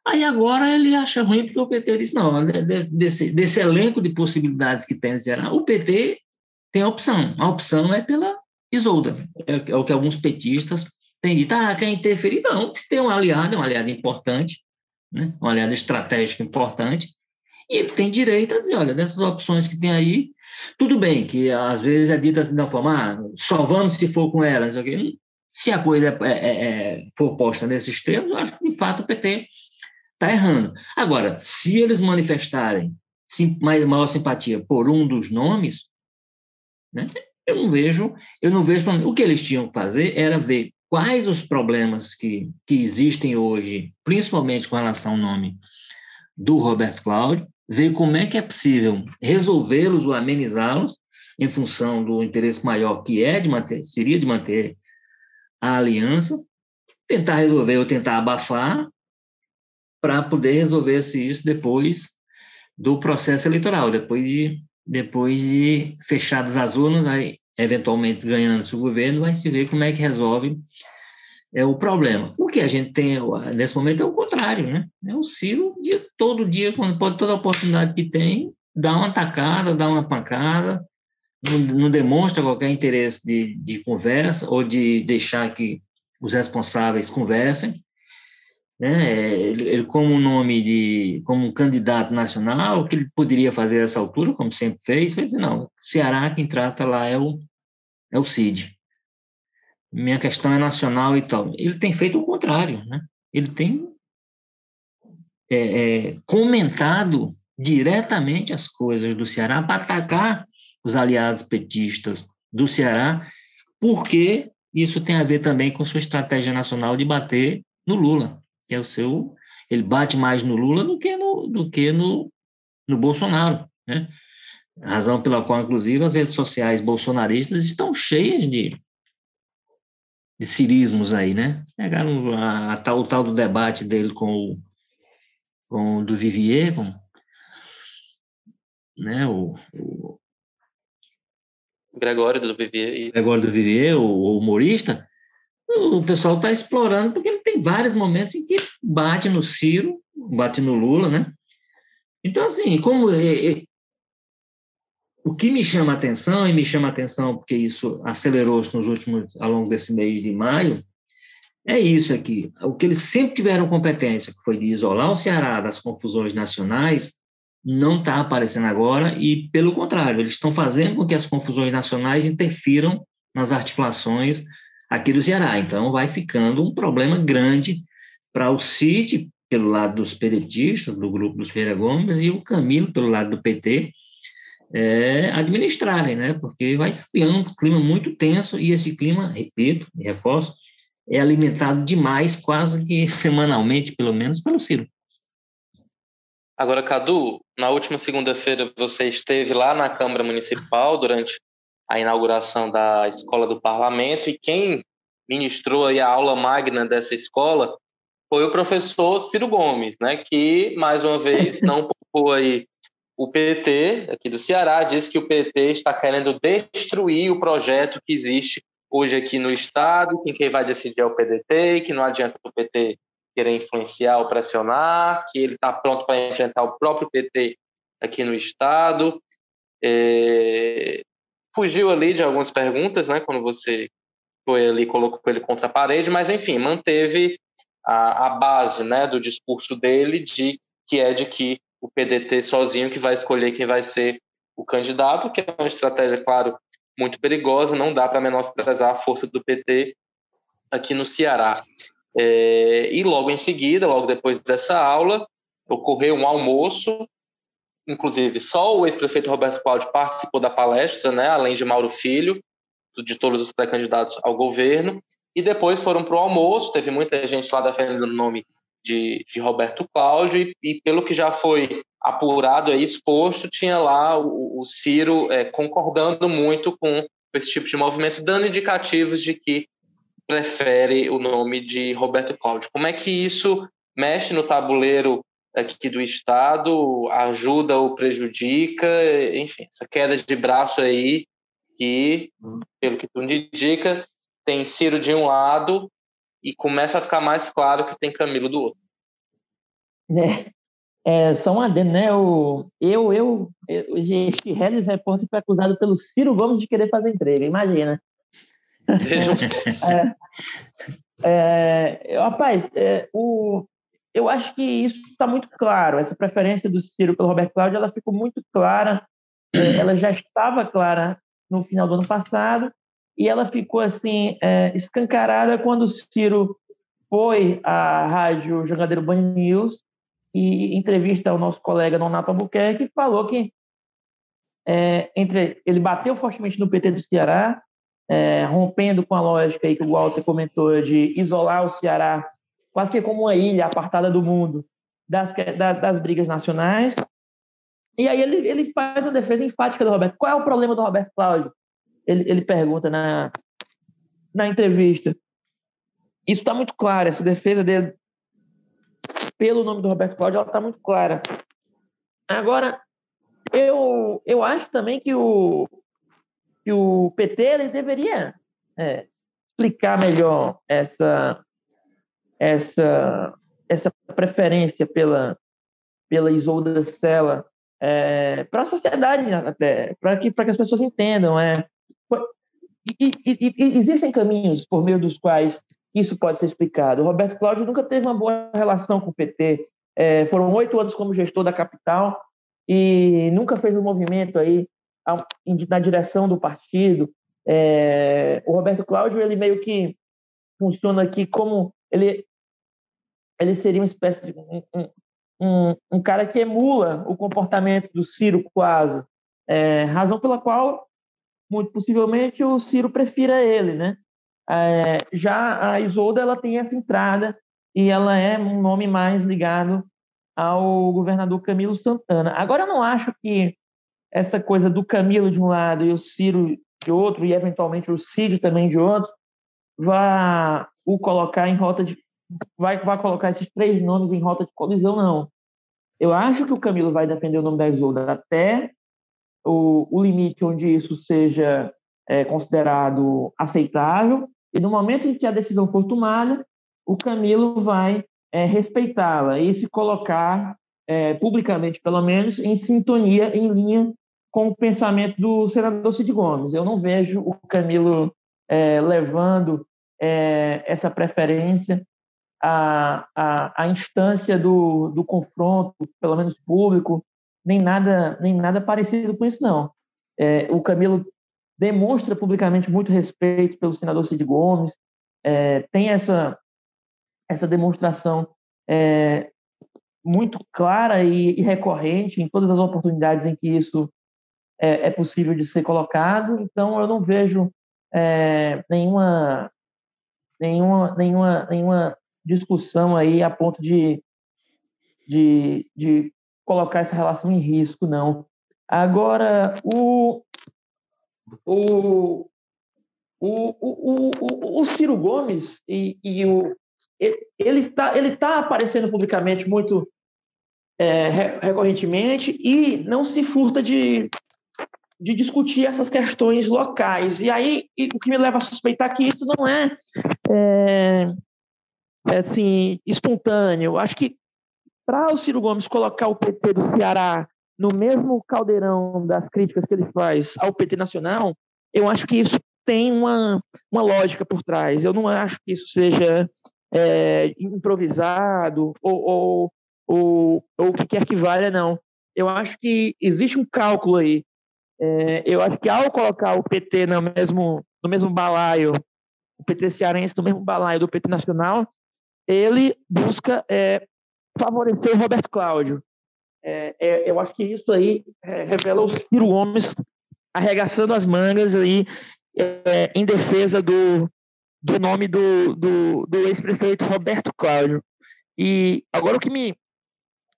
Aí agora ele acha ruim porque o PT diz, não, desse, desse elenco de possibilidades que tem o PT tem a opção. A opção é pela Isolda. É, é o que alguns petistas têm dito. Ah, quer interferir? Não, tem um aliado, um aliado importante, né? um aliado estratégico importante, e ele tem direito a dizer, olha, dessas opções que tem aí, tudo bem que às vezes é dita assim da forma, ah, só vamos se for com elas. Se a coisa é, é, é, for posta nesses termos, eu acho que, de fato, o PT está errando. Agora, se eles manifestarem sim, mais, maior simpatia por um dos nomes, né, eu não vejo, eu não vejo o que eles tinham que fazer era ver quais os problemas que, que existem hoje, principalmente com relação ao nome do Roberto Cláudio, ver como é que é possível resolvê-los ou amenizá-los em função do interesse maior que é de manter, seria de manter a aliança, tentar resolver ou tentar abafar para poder resolver -se isso depois do processo eleitoral, depois de depois de fechadas as urnas, aí eventualmente ganhando-se o governo, vai se ver como é que resolve é o problema. O que a gente tem nesse momento é o contrário, né? É o Ciro, dia, todo dia, quando pode, toda oportunidade que tem, dá uma tacada, dá uma pancada, não, não demonstra qualquer interesse de, de conversa ou de deixar que os responsáveis conversem. Né? Ele, ele, como nome de, como um candidato nacional, o que ele poderia fazer a essa altura, como sempre fez, foi dizer, não, Ceará quem trata lá é o, é o Cid minha questão é nacional e tal. Ele tem feito o contrário, né? Ele tem é, é, comentado diretamente as coisas do Ceará para atacar os aliados petistas do Ceará, porque isso tem a ver também com sua estratégia nacional de bater no Lula, que é o seu. Ele bate mais no Lula do que no, do que no, no Bolsonaro, né? Razão pela qual, inclusive, as redes sociais bolsonaristas estão cheias de, de cirismos aí, né? Pegaram a, a, tal, o tal do debate dele com o, com o do Vivier, com, né, o, o Gregório do Vivier. Gregório do Vivier, o, humorista, o pessoal está explorando, porque ele tem vários momentos em que bate no Ciro, bate no Lula, né? Então, assim, como é, é, o que me chama atenção, e me chama atenção porque isso acelerou-se nos últimos, ao longo desse mês de maio, é isso aqui. O que eles sempre tiveram competência, que foi de isolar o Ceará das confusões nacionais, não está aparecendo agora, e, pelo contrário, eles estão fazendo com que as confusões nacionais interfiram nas articulações aqui do Ceará. Então, vai ficando um problema grande para o CIT, pelo lado dos pedetistas, do grupo dos Ferreira Gomes, e o Camilo, pelo lado do PT, é, administrarem, né? Porque vai se criando um clima muito tenso e esse clima, repito, reforço, é alimentado demais, quase que [LAUGHS] semanalmente, pelo menos, pelo Ciro. Agora, Cadu, na última segunda-feira você esteve lá na Câmara Municipal durante a inauguração da Escola do Parlamento e quem ministrou a aula magna dessa escola foi o professor Ciro Gomes, né, que mais uma vez [LAUGHS] não poupou aí o PT aqui do Ceará diz que o PT está querendo destruir o projeto que existe hoje aqui no estado, que quem vai decidir é o PDT, que não adianta o PT querer influenciar ou pressionar, que ele está pronto para enfrentar o próprio PT aqui no estado. É... Fugiu ali de algumas perguntas, né, quando você foi ali colocou ele contra a parede, mas enfim manteve a, a base, né, do discurso dele de que é de que o PDT sozinho que vai escolher quem vai ser o candidato, que é uma estratégia, claro, muito perigosa, não dá para menosprezar a força do PT aqui no Ceará. É, e logo em seguida, logo depois dessa aula, ocorreu um almoço, inclusive só o ex-prefeito Roberto Cláudio participou da palestra, né, além de Mauro Filho, de todos os pré-candidatos ao governo, e depois foram para o almoço, teve muita gente lá defendendo o nome de, de Roberto Cláudio, e, e, pelo que já foi apurado e exposto, tinha lá o, o Ciro é, concordando muito com esse tipo de movimento, dando indicativos de que prefere o nome de Roberto Cláudio. Como é que isso mexe no tabuleiro aqui do Estado, ajuda ou prejudica, enfim, essa queda de braço aí, que, pelo que tu indica, tem Ciro de um lado e começa a ficar mais claro que tem Camilo do outro. É, é só um adendo, né? O, eu, eu, eu gente, Hellis Repórter foi acusado pelo Ciro Gomes de querer fazer entrega, imagina. Vejam [LAUGHS] é, é, rapaz, é, o, eu acho que isso está muito claro. Essa preferência do Ciro pelo Roberto Cláudio, ela ficou muito clara. É, ela já estava clara no final do ano passado e ela ficou assim é, escancarada quando o Ciro foi à rádio Jogadeiro Band News e entrevista ao nosso colega Nonato Albuquerque falou que é, entre ele bateu fortemente no PT do Ceará, é, rompendo com a lógica aí que o Walter comentou de isolar o Ceará quase que como uma ilha apartada do mundo das, das, das brigas nacionais. E aí ele, ele faz uma defesa enfática do Roberto. Qual é o problema do Roberto Cláudio? Ele, ele pergunta na, na entrevista. Isso está muito claro, essa defesa dele pelo nome do Roberto Cláudio, ela está muito clara. Agora, eu, eu acho também que o, que o PT ele deveria é, explicar melhor essa, essa, essa preferência pela, pela Isolda Sela é, para a sociedade até, para que, que as pessoas entendam. É, e, e, e, existem caminhos por meio dos quais isso pode ser explicado. O Roberto Cláudio nunca teve uma boa relação com o PT. É, foram oito anos como gestor da capital e nunca fez um movimento aí na direção do partido. É, o Roberto Cláudio ele meio que funciona aqui como ele ele seria uma espécie de um, um, um cara que emula o comportamento do Ciro quase, é, razão pela qual muito possivelmente o Ciro prefira ele, né? É, já a Isolda ela tem essa entrada e ela é um nome mais ligado ao governador Camilo Santana. Agora, eu não acho que essa coisa do Camilo de um lado e o Ciro de outro, e eventualmente o Cid também de outro, vá o colocar em rota de. Vai, vai colocar esses três nomes em rota de colisão, não. Eu acho que o Camilo vai defender o nome da Isolda até o, o limite onde isso seja é, considerado aceitável, e no momento em que a decisão for tomada, o Camilo vai é, respeitá-la e se colocar, é, publicamente pelo menos, em sintonia, em linha com o pensamento do senador Cid Gomes. Eu não vejo o Camilo é, levando é, essa preferência à, à, à instância do, do confronto, pelo menos público, nem nada, nem nada parecido com isso, não. É, o Camilo demonstra publicamente muito respeito pelo senador Cid Gomes, é, tem essa, essa demonstração é, muito clara e, e, recorrente em todas as oportunidades em que isso é, é possível de ser colocado. Então, eu não vejo é, nenhuma, nenhuma, nenhuma, nenhuma discussão aí a ponto de, de, de colocar essa relação em risco, não. Agora, o, o, o, o, o, o Ciro Gomes e, e o, ele está ele tá aparecendo publicamente muito é, recorrentemente e não se furta de, de discutir essas questões locais. E aí, e o que me leva a suspeitar que isso não é, é, é assim, espontâneo. Acho que para o Ciro Gomes colocar o PT do Ceará no mesmo caldeirão das críticas que ele faz ao PT nacional, eu acho que isso tem uma, uma lógica por trás. Eu não acho que isso seja é, improvisado ou, ou, ou, ou, o que quer que valha, não. Eu acho que existe um cálculo aí. É, eu acho que ao colocar o PT no mesmo, no mesmo balaio, o PT cearense no mesmo balaio do PT nacional, ele busca é, favorecer o Roberto Cláudio. É, é, eu acho que isso aí é, revela os Ciro Gomes arregaçando as mangas aí é, em defesa do, do nome do, do, do ex-prefeito Roberto Cláudio. E agora o que me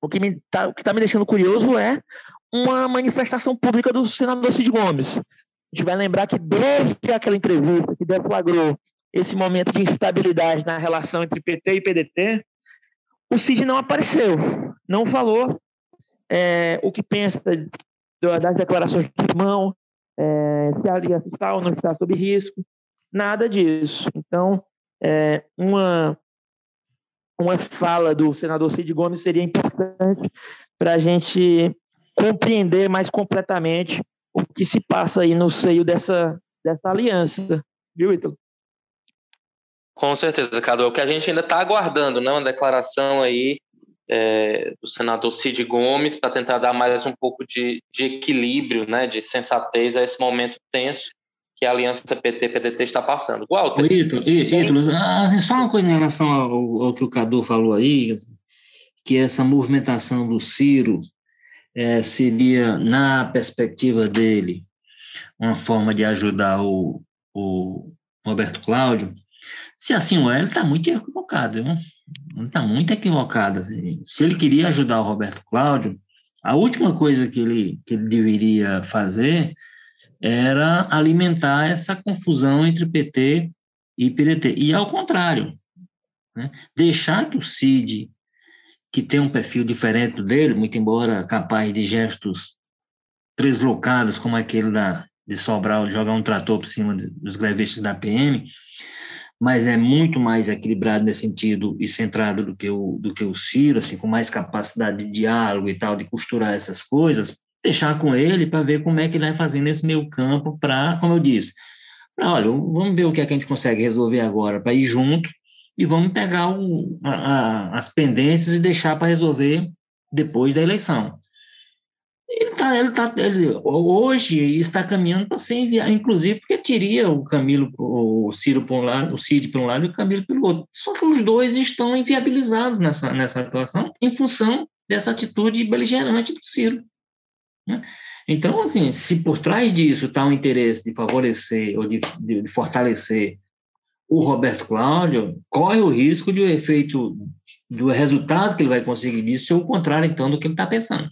o que me tá, o que está me deixando curioso é uma manifestação pública do senador Cid Gomes. A gente vai lembrar que desde aquela entrevista que deflagrou esse momento de instabilidade na relação entre PT e PDT, o Cid não apareceu, não falou é, o que pensa das declarações do irmão, é, se a aliança está ou não está sob risco, nada disso. Então, é, uma, uma fala do senador Cid Gomes seria importante para a gente compreender mais completamente o que se passa aí no seio dessa, dessa aliança, viu, Ítalo? Com certeza, Cadu. É o que a gente ainda está aguardando, né? Uma declaração aí é, do senador Cid Gomes para tentar dar mais um pouco de, de equilíbrio, né? De sensatez a esse momento tenso que a aliança PT-PDT está passando. Walter. Ítalo, Ítalo assim, só uma coisa em relação ao, ao, que o Cadu falou aí, que essa movimentação do Ciro é, seria, na perspectiva dele, uma forma de ajudar o, o Roberto Cláudio. Se assim é, ele está muito equivocado? Ele está muito equivocado. Assim. Se ele queria ajudar o Roberto Cláudio, a última coisa que ele, que ele deveria fazer era alimentar essa confusão entre PT e PDT. E ao contrário, né? deixar que o Cid, que tem um perfil diferente dele, muito embora capaz de gestos treslocados, como aquele da, de Sobral, de jogar um trator por cima dos grevistas da PM, mas é muito mais equilibrado nesse sentido e centrado do que o, do que o Ciro, assim, com mais capacidade de diálogo e tal, de costurar essas coisas, deixar com ele para ver como é que ele vai fazer nesse meio campo para, como eu disse, pra, olha, vamos ver o que, é que a gente consegue resolver agora para ir junto e vamos pegar o, a, a, as pendências e deixar para resolver depois da eleição. Ele tá, ele tá, ele, hoje está caminhando para ser enviado, inclusive porque teria o Camilo, o Ciro por um lado, o Cid por um lado e o Camilo pelo outro. Só que os dois estão inviabilizados nessa, nessa atuação em função dessa atitude beligerante do Ciro. Né? Então, assim, se por trás disso está o interesse de favorecer ou de, de, de, fortalecer o Roberto Cláudio, corre o risco de o efeito do resultado que ele vai conseguir disso, ou o contrário, então, do que ele está pensando.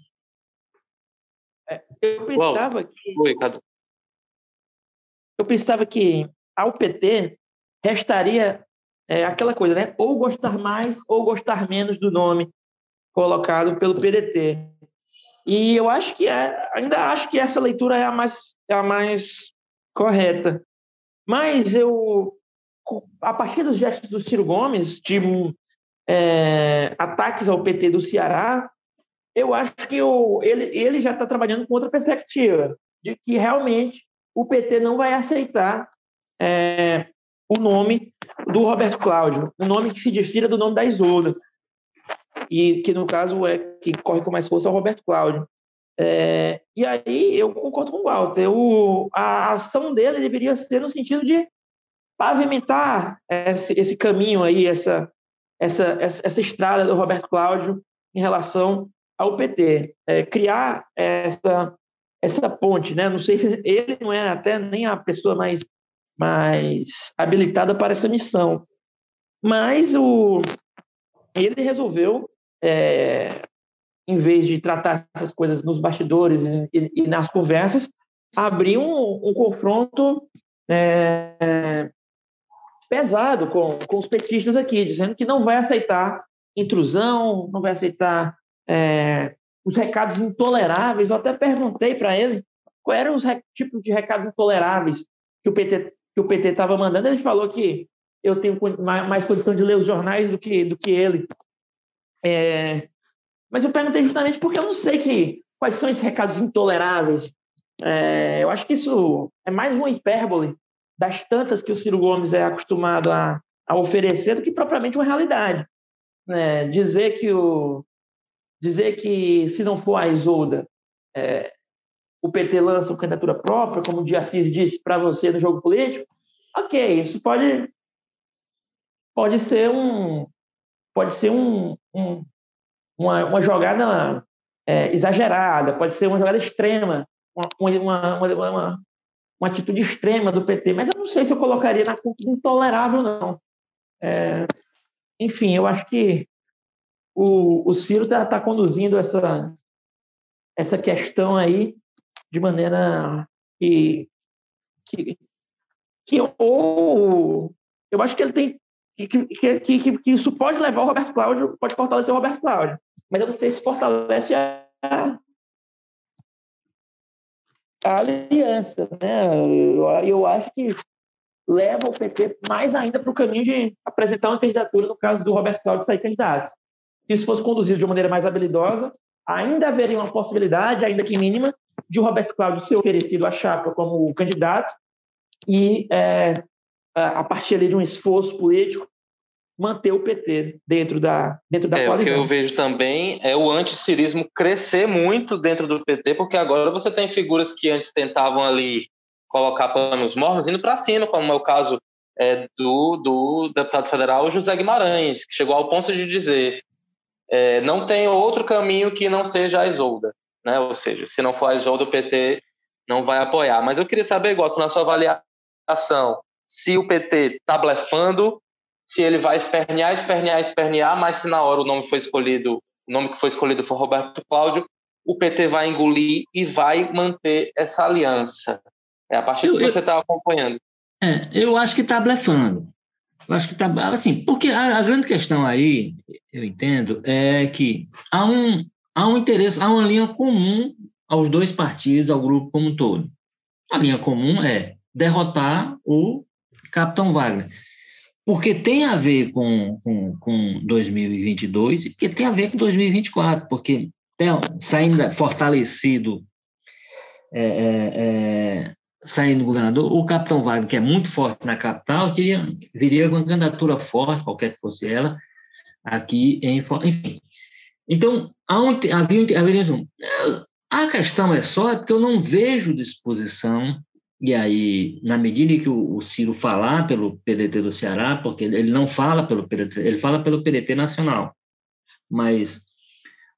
É, eu pensava que. Oi, Cadu. Eu pensava que ao PT restaria é, aquela coisa, né? Ou gostar mais ou gostar menos do nome colocado pelo PDT. E eu acho que é, ainda acho que essa leitura é a mais, é a mais correta. Mas eu, a partir dos gestos do Ciro Gomes, de é, ataques ao PT do Ceará, eu acho que o, ele, ele já está trabalhando com outra perspectiva, de que realmente o PT não vai aceitar é, o nome do Roberto Cláudio, o nome que se difira do nome da Isolda, e que no caso é que corre com mais força é o Roberto Cláudio. É, e aí eu concordo com o Walter, o, a ação dele deveria ser no sentido de pavimentar esse, esse caminho aí, essa, essa, essa, essa, estrada do Roberto Cláudio em relação ao PT, é, criar essa, essa ponte, né? Não sei se ele não é até nem a pessoa mais, mais habilitada para essa missão, mas o, ele resolveu, é, em vez de tratar essas coisas nos bastidores e, e nas conversas, abrir um, um confronto é, pesado com, com os petistas aqui, dizendo que não vai aceitar intrusão, não vai aceitar é, os recados intoleráveis. Eu até perguntei para ele qual eram os tipos de recados intoleráveis que o PT que o PT estava mandando. Ele falou que eu tenho mais condição de ler os jornais do que do que ele. É, mas eu perguntei justamente porque eu não sei que quais são esses recados intoleráveis. É, eu acho que isso é mais uma hipérbole das tantas que o Ciro Gomes é acostumado a, a oferecer do que propriamente uma realidade. É, dizer que o dizer que se não for a Isolda, é, o PT lança uma candidatura própria, como o Diassis disse para você no jogo político, ok, isso pode pode ser um pode ser um, um uma, uma jogada é, exagerada, pode ser uma jogada extrema, uma, uma, uma, uma atitude extrema do PT, mas eu não sei se eu colocaria na culpa intolerável, não. É, enfim, eu acho que o, o Ciro está tá conduzindo essa, essa questão aí de maneira que, que, que ou eu acho que ele tem que, que, que, que, isso pode levar o Roberto Cláudio, pode fortalecer o Roberto Cláudio, mas eu não sei se fortalece a, a aliança, né? Eu, eu acho que leva o PT mais ainda para o caminho de apresentar uma candidatura, no caso do Roberto Cláudio sair candidato. Se isso fosse conduzido de uma maneira mais habilidosa, ainda haveria uma possibilidade, ainda que mínima, de Roberto Cláudio ser oferecido à chapa como candidato e, é, a partir ali de um esforço político, manter o PT dentro da, dentro da é, coalizão. O que eu vejo também é o anticirismo crescer muito dentro do PT, porque agora você tem figuras que antes tentavam ali colocar panos mornos indo para cima, como é o caso é, do, do deputado federal José Guimarães, que chegou ao ponto de dizer é, não tem outro caminho que não seja a Isolda, né? ou seja, se não for a Isolda, o PT não vai apoiar. Mas eu queria saber, Goto, na sua avaliação, se o PT está blefando se ele vai espernear, espernear, espernear, mas se na hora o nome foi escolhido, o nome que foi escolhido for Roberto Cláudio, o PT vai engolir e vai manter essa aliança. É a partir do que você está acompanhando. É, eu acho que está blefando. Eu acho que está assim, porque a, a, grande questão aí, eu entendo, é que há um há um interesse, há uma linha comum aos dois partidos, ao grupo como um todo. A linha comum é derrotar o Capitão Wagner porque tem a ver com, com, com 2022 e porque tem a ver com 2024, porque saindo fortalecido, é, é, é, saindo governador, o capitão Wagner, que é muito forte na capital, teria, viria com uma candidatura forte, qualquer que fosse ela, aqui em. Enfim. Então, havia, havia um, a questão é só é porque eu não vejo disposição e aí, na medida que o, Ciro falar pelo PDT do Ceará, porque ele não fala pelo PDT, ele fala pelo PDT nacional, mas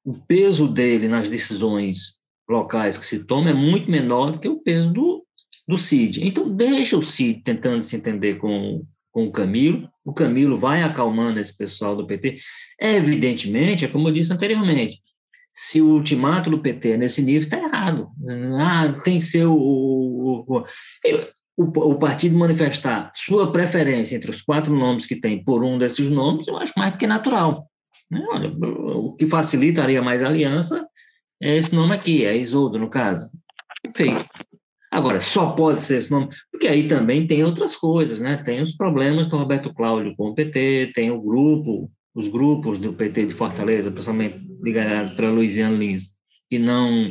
o peso dele nas decisões locais que se tomam é muito menor do que o peso do, do CID. Então, deixa o CID tentando se entender com, com o Camilo, o Camilo vai acalmando esse pessoal do PT. É, evidentemente, é como eu disse anteriormente, se o ultimato do PT é nesse nível, está errado. Ah, tem que ser o, o, o, o, partido manifestar sua preferência entre os quatro nomes que tem por um desses nomes, eu acho mais do que natural. Né? Olha, o que facilitaria mais a aliança é esse nome aqui, é Isoldo, no caso. Feito. Agora, só pode ser esse nome, porque aí também tem outras coisas, né? Tem os problemas do Roberto Cláudio com o PT, tem o grupo, os grupos do PT de Fortaleza, principalmente ligados para Luiziano Lins, que não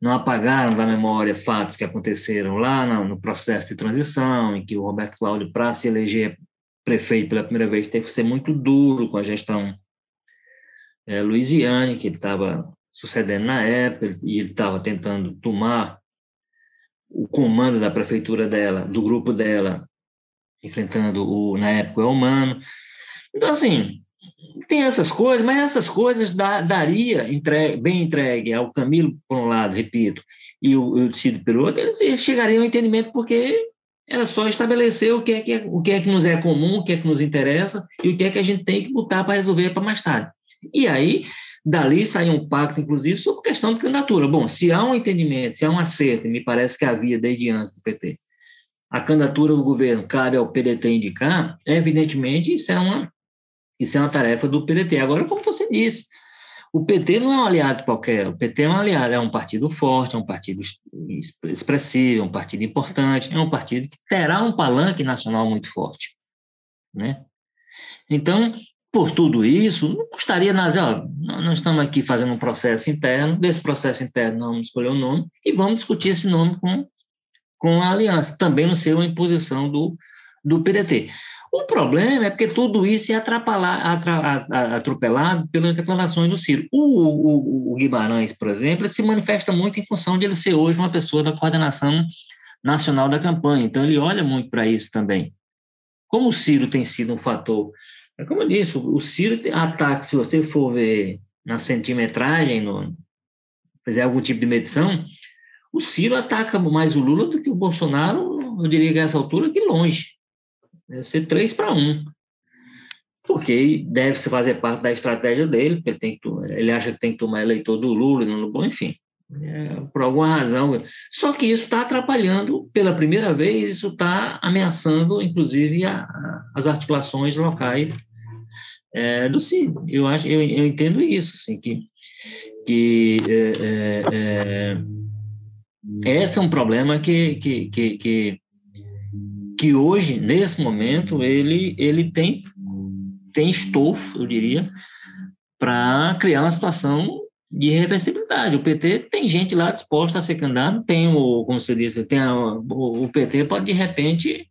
não apagaram da memória fatos que aconteceram lá no, no processo de transição, em que o Roberto Cláudio, para se eleger prefeito pela primeira vez, teve que ser muito duro com a gestão é, Luiziane, que ele estava sucedendo na época, e ele estava tentando tomar o comando da prefeitura dela, do grupo dela, enfrentando o, na época, o Humano. Então, assim, tem essas coisas, mas essas coisas daria entregue, bem entregue ao Camilo, por um lado, repito, e o, o pelo outro, eles, eles chegariam ao entendimento porque era só estabelecer o que, é que o que é que nos é comum, o que é que nos interessa e o que é que a gente tem que botar para resolver para mais tarde. E aí, dali sai um pacto, inclusive, sobre questão de candidatura. Bom, se há um entendimento, se há um acerto, me parece que havia desde antes do PT, a candidatura do governo cabe ao PDT indicar, evidentemente isso é uma, isso é uma tarefa do PDT. Agora, como você disse, o PT não é um aliado qualquer, o PT é um aliado, é um partido forte, é um partido expressivo, é um partido importante, é um partido que terá um palanque nacional muito forte, né? Então, por tudo isso, não custaria nada, ó, nós estamos aqui fazendo um processo interno, desse processo interno vamos escolher o um nome e vamos discutir esse nome com, com a aliança, também não ser uma imposição do, do PDT. O problema é porque tudo isso é atropelado pelas declarações do Ciro. O, o, o, Guimarães, por exemplo, se manifesta muito em função de ele ser hoje uma pessoa da coordenação nacional da campanha, então ele olha muito para isso também. Como o Ciro tem sido um fator, é como eu disse, o Ciro ataca, se você for ver na centimetragem, no, fazer algum tipo de medição, o Ciro ataca mais o Lula do que o Bolsonaro, eu diria que a essa altura, de longe. Deve ser 3 para 1. Porque deve se fazer parte da estratégia dele, porque ele, tem que, ele acha que tem que tomar eleitor do Lula não do enfim. É, por alguma razão. Só que isso está atrapalhando, pela primeira vez, isso está ameaçando, inclusive, a, a, as articulações locais é, do CID. Eu, acho, eu, eu entendo isso, assim, que, que é, é, é esse é um problema que, que, que, que que hoje, nesse momento, ele, ele tem, tem estofo, eu diria, para criar uma situação de irreversibilidade. O PT tem gente lá disposta a ser candidato, tem o, como você disse, tem a, o, o, PT pode, de repente,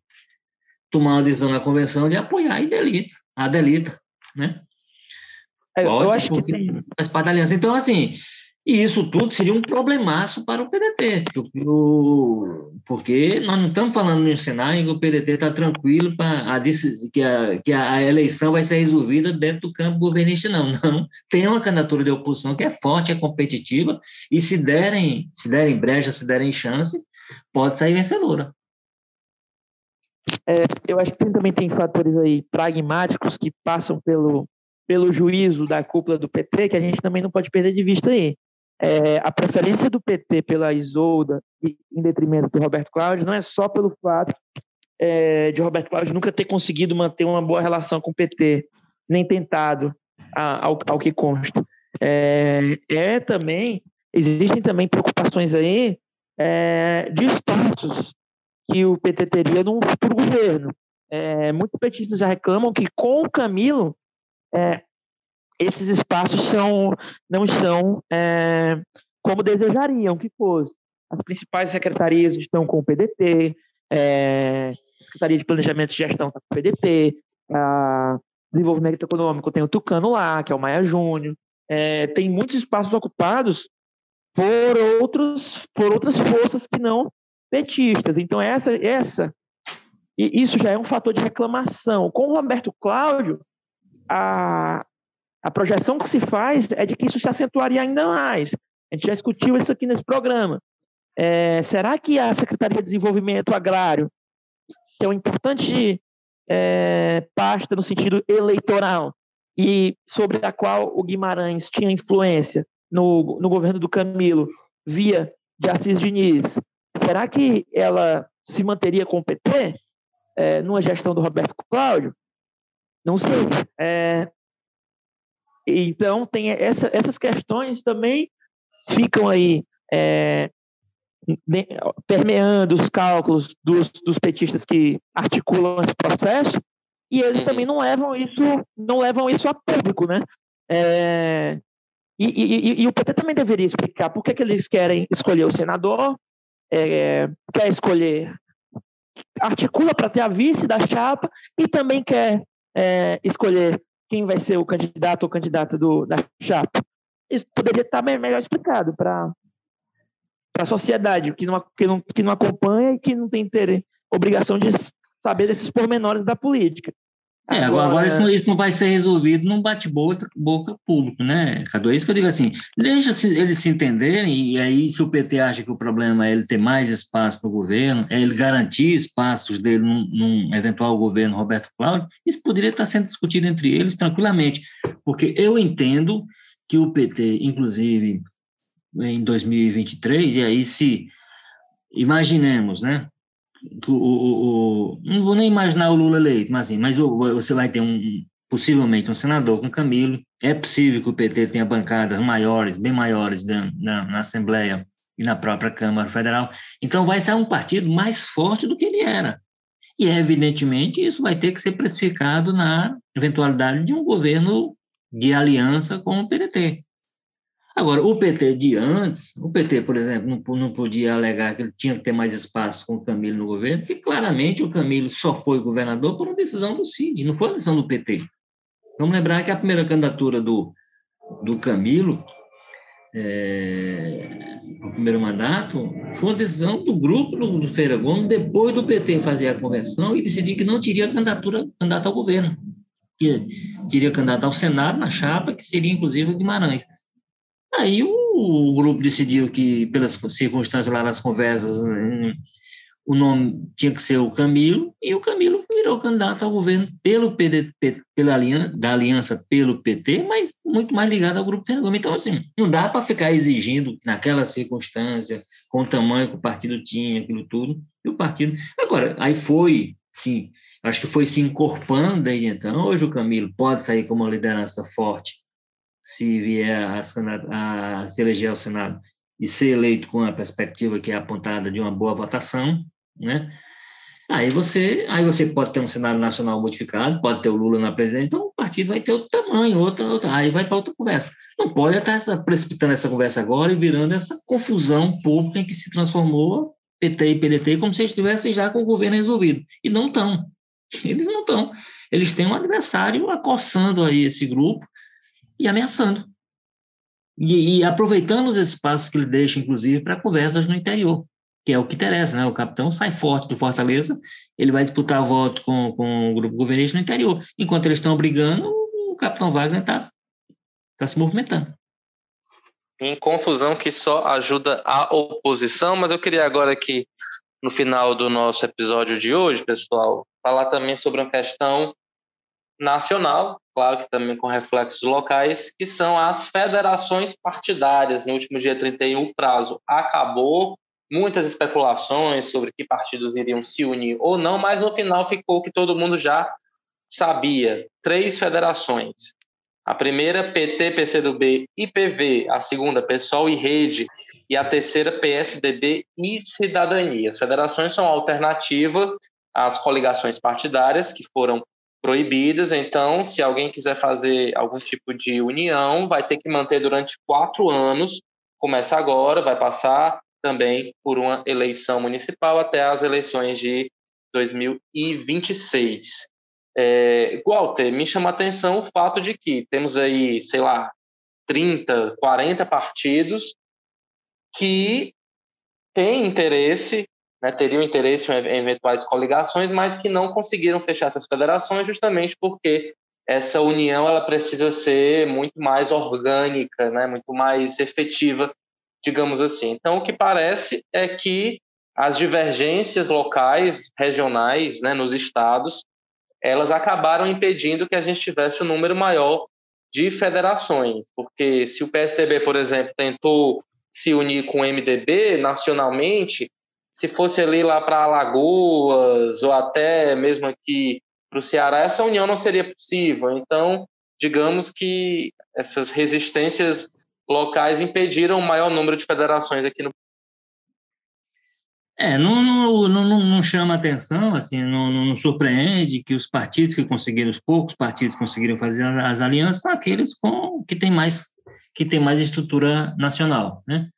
tomar uma decisão na convenção de apoiar a Delita, a Delita, né? É, eu, pode, eu acho que tem... faz parte da aliança. Então, assim, e isso tudo seria um problemaço para o PDT, porque nós não estamos falando num cenário em que o PDT está tranquilo para a, que, a, que a eleição vai ser resolvida dentro do campo governista, não. Não. Tem uma candidatura de oposição que é forte, é competitiva, e se derem, se derem brecha, se derem chance, pode sair vencedora. É, eu acho que também tem fatores aí pragmáticos que passam pelo, pelo juízo da cúpula do PT que a gente também não pode perder de vista aí é, a preferência do PT pela Isolda em detrimento do Roberto Cláudio não é só pelo fato é, de Roberto Cláudio nunca ter conseguido manter uma boa relação com o PT, nem tentado, a, ao, ao, que consta. É, é, também, existem também preocupações aí é, de espaços que o PT teria no futuro governo. É, muitos petistas já reclamam que com o Camilo é, esses espaços são, não são é, como desejariam que fosse. As principais secretarias estão com o PDT, é, Secretaria de Planejamento e Gestão está com o PDT, a Desenvolvimento Econômico tem o Tucano lá, que é o Maia Júnior. É, tem muitos espaços ocupados por outros por outras forças que não petistas. Então essa essa e isso já é um fator de reclamação. Com o Roberto Cláudio, a, a projeção que se faz é de que isso se acentuaria ainda mais. A gente já discutiu isso aqui nesse programa. É, será que a Secretaria de Desenvolvimento Agrário, que é um importante é, pasta no sentido eleitoral e sobre a qual o Guimarães tinha influência no, no governo do Camilo via de Assis Diniz, será que ela se manteria com o PT é, numa gestão do Roberto Cláudio? Não sei. É, então, tem essa, essas questões também ficam aí é, permeando os cálculos dos, dos, petistas que articulam esse processo e eles também não levam isso não levam isso a público, né? É, e, e, e, o PT também deveria explicar por que, que eles querem escolher o senador, é, quer escolher, articula para ter a vice da chapa e também quer é, escolher quem vai ser o candidato ou candidata do, da chapa. Isso poderia estar bem melhor explicado para a sociedade, que não, que, não, que não acompanha e que não tem obrigação de saber desses pormenores da política. É, agora, agora isso, não, isso, não, vai ser resolvido num bate-boca público, né, Cadu? É isso que eu digo assim, deixa eles se entenderem, e aí se o PT acha que o problema é ele ter mais espaço no governo, é ele garantir espaços dele num, num eventual governo Roberto Cláudio, isso poderia estar sendo discutido entre eles tranquilamente, porque eu entendo que o PT, inclusive, em 2023, e aí se imaginemos, né, o, o, o, não vou nem imaginar o Lula eleito, mas assim, mas você vai ter um possivelmente um senador com Camilo. É possível que o PT tenha bancadas maiores, bem maiores na, na, na Assembleia e na própria Câmara Federal. Então vai ser um partido mais forte do que ele era. E evidentemente isso vai ter que ser precificado na eventualidade de um governo de aliança com o PDT. Agora, o PT de antes, o PT, por exemplo, não, não podia alegar que ele tinha que ter mais espaço com o Camilo no governo, porque claramente o Camilo só foi governador por uma decisão do CID, não foi uma decisão do PT. Vamos lembrar que a primeira candidatura do, do Camilo, é, o primeiro mandato, foi uma decisão do grupo do, do Feira Gomes, depois do PT fazer a conversão e decidir que não teria candidatura candidato ao governo, que teria candidato ao Senado na chapa, que seria inclusive o Guimarães. Aí o, grupo decidiu que, pelas circunstâncias lá nas conversas, hum, o nome tinha que ser o Camilo, e o Camilo virou candidato ao governo pelo PDT, pela aliança, da aliança pelo PT, mas muito mais ligado ao grupo Fernando Então, assim, não dá para ficar exigindo, naquela circunstância, com o tamanho que o partido tinha, aquilo tudo, e o partido... Agora, aí foi, sim, acho que foi se encorpando desde então. Hoje o Camilo pode sair com uma liderança forte se vier a, a, se eleger ao Senado e ser eleito com a perspectiva que é apontada de uma boa votação, né? Aí você, aí você pode ter um cenário nacional modificado, pode ter o Lula na presidência, então o partido vai ter outro tamanho, outra, outra aí vai para outra conversa. Não pode estar essa, precipitando essa conversa agora e virando essa confusão pública em que se transformou PT e PDT como se estivessem já com o governo resolvido. E não estão. Eles não estão. Eles têm um adversário acossando aí esse grupo, e ameaçando. E, e, aproveitando os espaços que ele deixa, inclusive, para conversas no interior, que é o que interessa, né? O capitão sai forte do Fortaleza, ele vai disputar voto com, com o grupo governista no interior. Enquanto eles estão brigando, o capitão Wagner está tá se movimentando. Em confusão que só ajuda a oposição, mas eu queria agora aqui, no final do nosso episódio de hoje, pessoal, falar também sobre uma questão nacional, claro que também com reflexos locais, que são as federações partidárias. No último dia 31, o prazo acabou, muitas especulações sobre que partidos iriam se unir ou não, mas no final ficou que todo mundo já sabia: três federações. A primeira, PT, PCdoB e PV. A segunda, PSOL e Rede. E a terceira, PSDB e Cidadania. As federações são alternativa às coligações partidárias, que foram proibidas. Então, se alguém quiser fazer algum tipo de união, vai ter que manter durante quatro anos. Começa agora, vai passar também por uma eleição municipal até as eleições de 2026. É, Walter, me chama a atenção o fato de que temos aí, sei lá, 30, 40 partidos que têm interesse né, teriam interesse em eventuais coligações, mas que não conseguiram fechar essas federações justamente porque essa união ela precisa ser muito mais orgânica, né, muito mais efetiva, digamos assim. Então, o que parece é que as divergências locais, regionais, né, nos estados, elas acabaram impedindo que a gente tivesse um número maior de federações, porque se o PSDB, por exemplo, tentou se unir com o MDB nacionalmente, se fosse ali lá para Alagoas ou até mesmo aqui para o Ceará, essa união não seria possível. Então, digamos que essas resistências locais impediram o maior número de federações aqui no é, não, não, não, não chama atenção, assim, não, não, surpreende que os partidos que conseguiram, os poucos partidos que conseguiram fazer as alianças são aqueles com, que têm mais, que tem mais estrutura nacional, né?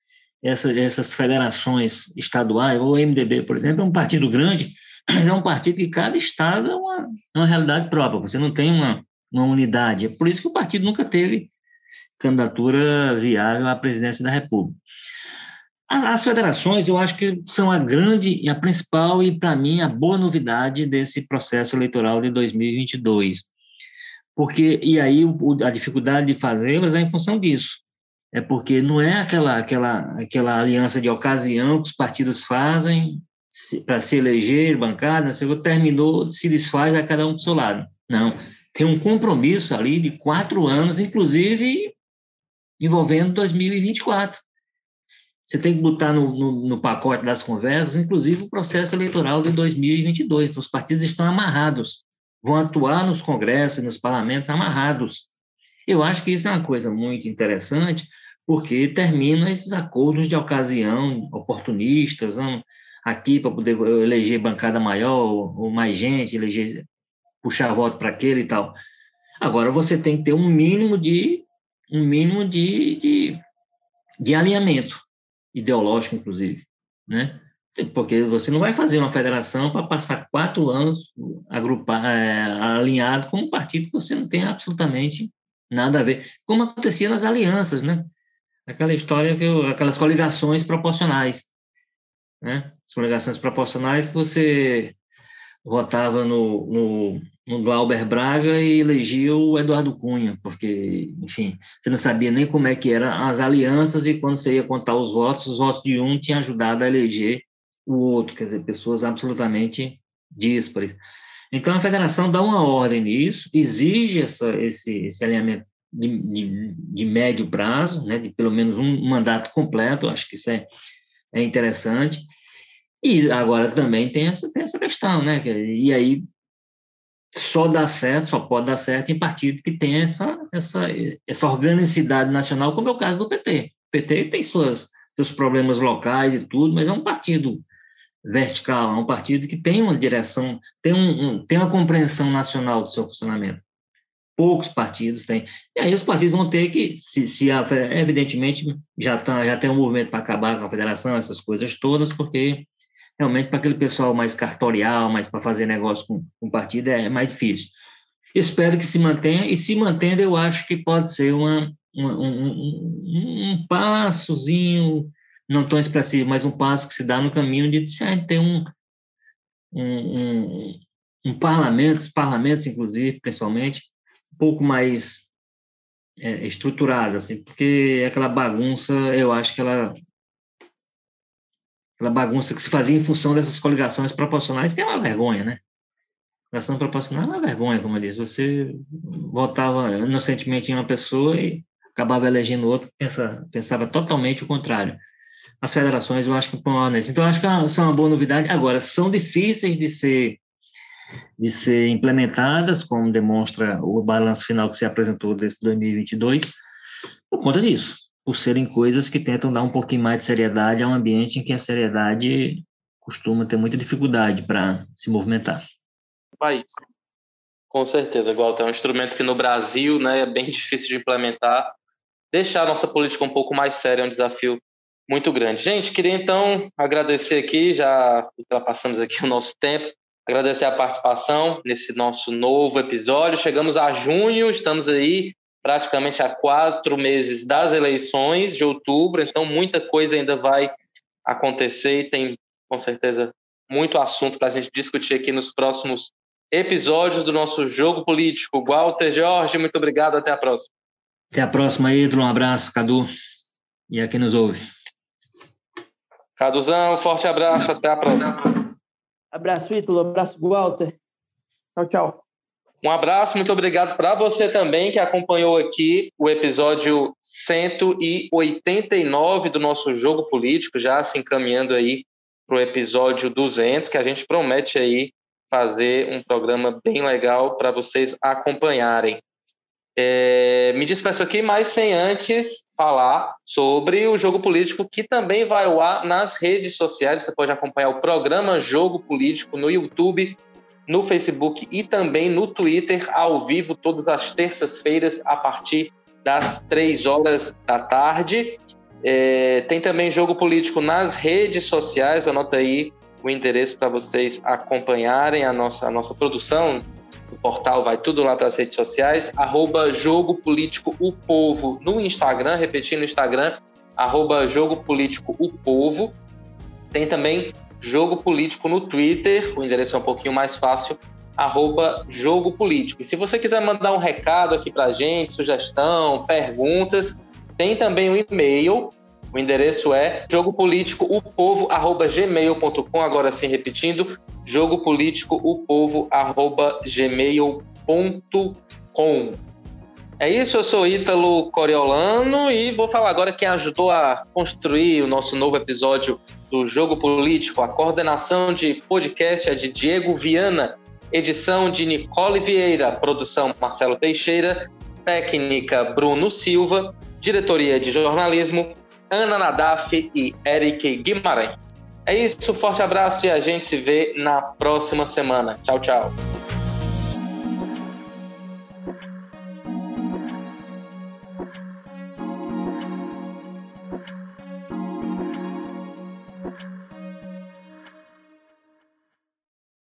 Essa, essas federações estaduais, o MDB, por exemplo, é um partido grande, [CLEARS THROAT] mas é um partido que cada estado é uma, é uma realidade própria, você não tem uma, uma unidade. É por isso que o partido nunca teve candidatura viável à presidência da República. As federações, eu acho que são a grande a principal e, para mim, a boa novidade desse processo eleitoral de 2022. Porque, e aí, a dificuldade de fazê-las é em função disso. É porque não é aquela, aquela, aquela aliança de ocasião que os partidos fazem para se eleger, bancada, terminou, se desfaz a cada um do seu lado. Não. Tem um compromisso ali de quatro anos, inclusive envolvendo 2024 você tem que botar no, no, no, pacote das conversas, inclusive o processo eleitoral de 2022. Os partidos estão amarrados, vão atuar nos congressos nos parlamentos amarrados. Eu acho que isso é uma coisa muito interessante, porque termina esses acordos de ocasião oportunistas, vamos aqui para poder eleger bancada maior ou mais gente, eleger, puxar voto para aquele e tal. Agora você tem que ter um mínimo de um mínimo de, de, de alinhamento ideológico, inclusive, né? Porque você não vai fazer uma federação para passar quatro anos agrupar, é, alinhado com um partido que você não tem absolutamente nada a ver, como acontecia nas alianças, né? Aquela história que eu, aquelas coligações proporcionais, né? As coligações proporcionais que você votava no, no, no Glauber Braga e elegia o Eduardo Cunha, porque, enfim, você não sabia nem como é que eram as alianças e quando você ia contar os votos, os votos de um tinham ajudado a eleger o outro, quer dizer, pessoas absolutamente díspares. Então, a federação dá uma ordem nisso, exige essa, esse, esse alinhamento de, de, de, médio prazo, né, de pelo menos um mandato completo, acho que isso é, é interessante, e agora também tem essa, tem essa questão, né? E aí só dá certo, só pode dar certo em partido que tem essa, essa, essa organicidade nacional, como é o caso do PT. O PT tem suas, seus problemas locais e tudo, mas é um partido vertical, é um partido que tem uma direção, tem, um, um, tem uma compreensão nacional do seu funcionamento. Poucos partidos têm. E aí os partidos vão ter que, se, se evidentemente, já, tá, já tem um movimento para acabar com a federação, essas coisas todas, porque realmente para aquele pessoal mais cartorial, mais para fazer negócio com, com partido, é mais difícil. Espero que se mantenha, e se mantendo, eu acho que pode ser uma, uma um, um, um, passozinho, não tão expressivo, mas um passo que se dá no caminho de se ter um, um, um, parlamento, parlamentos, inclusive, principalmente, um pouco mais é, estruturado, assim, porque aquela bagunça, eu acho que ela aquela bagunça que se fazia em função dessas coligações proporcionais, que é uma vergonha, né? Coligação proporcional é uma vergonha, como eu disse. Você votava inocentemente em uma pessoa e acabava elegendo outra, pensa, pensava totalmente o contrário. As federações, eu acho que nesse. Então, eu acho que são uma boa novidade. Agora, são difíceis de ser de ser implementadas, como demonstra o balanço final que se apresentou desse 2022, por conta disso por serem coisas que tentam dar um pouquinho mais de seriedade a um ambiente em que a seriedade costuma ter muita dificuldade para se movimentar. País. Com certeza, igual é um instrumento que no Brasil né, é bem difícil de implementar. Deixar a nossa política um pouco mais séria é um desafio muito grande. Gente, queria então agradecer aqui, já ultrapassamos aqui o nosso tempo, agradecer a participação nesse nosso novo episódio. Chegamos a junho, estamos aí praticamente a quatro meses das eleições de outubro, então muita coisa ainda vai acontecer e tem, com certeza, muito assunto para a gente discutir aqui nos próximos episódios do nosso Jogo Político. Walter Jorge, muito obrigado, até a próxima. Até a próxima, Edro, um abraço, Cadu, e a quem nos ouve. Caduzão, forte abraço, até a próxima. Abraço, Ítalo, abraço, Walter. Tchau, tchau. Um abraço, muito obrigado para você também que acompanhou aqui o episódio 189 do nosso Jogo Político, já se encaminhando aí para o episódio 200, que a gente promete aí fazer um programa bem legal para vocês acompanharem. É, me despeço aqui, mas sem antes falar sobre o Jogo Político, que também vai ao ar nas redes sociais. Você pode acompanhar o programa Jogo Político no YouTube, no Facebook e também no Twitter, ao vivo, todas as terças-feiras, a partir das três horas da tarde. É, tem também Jogo Político nas redes sociais, anota aí o endereço para vocês acompanharem a nossa, a nossa produção. O portal vai tudo lá para as redes sociais, arroba Jogo Político O Povo no Instagram, repetindo no Instagram, arroba Jogo Político O Povo. Tem também Jogo Político no Twitter, o endereço é um pouquinho mais fácil, arroba Jogo Político. E se você quiser mandar um recado aqui para a gente, sugestão, perguntas, tem também o um e-mail, o endereço é jogopoliticoopovo@gmail.com. Agora sim repetindo, jogopoliticoopovo@gmail.com. É isso, eu sou Ítalo Coriolano e vou falar agora quem ajudou a construir o nosso novo episódio do Jogo Político. A coordenação de podcast é de Diego Viana, edição de Nicole Vieira, produção Marcelo Teixeira, técnica Bruno Silva, diretoria de jornalismo Ana Nadaf e Eric Guimarães. É isso, forte abraço e a gente se vê na próxima semana. Tchau, tchau.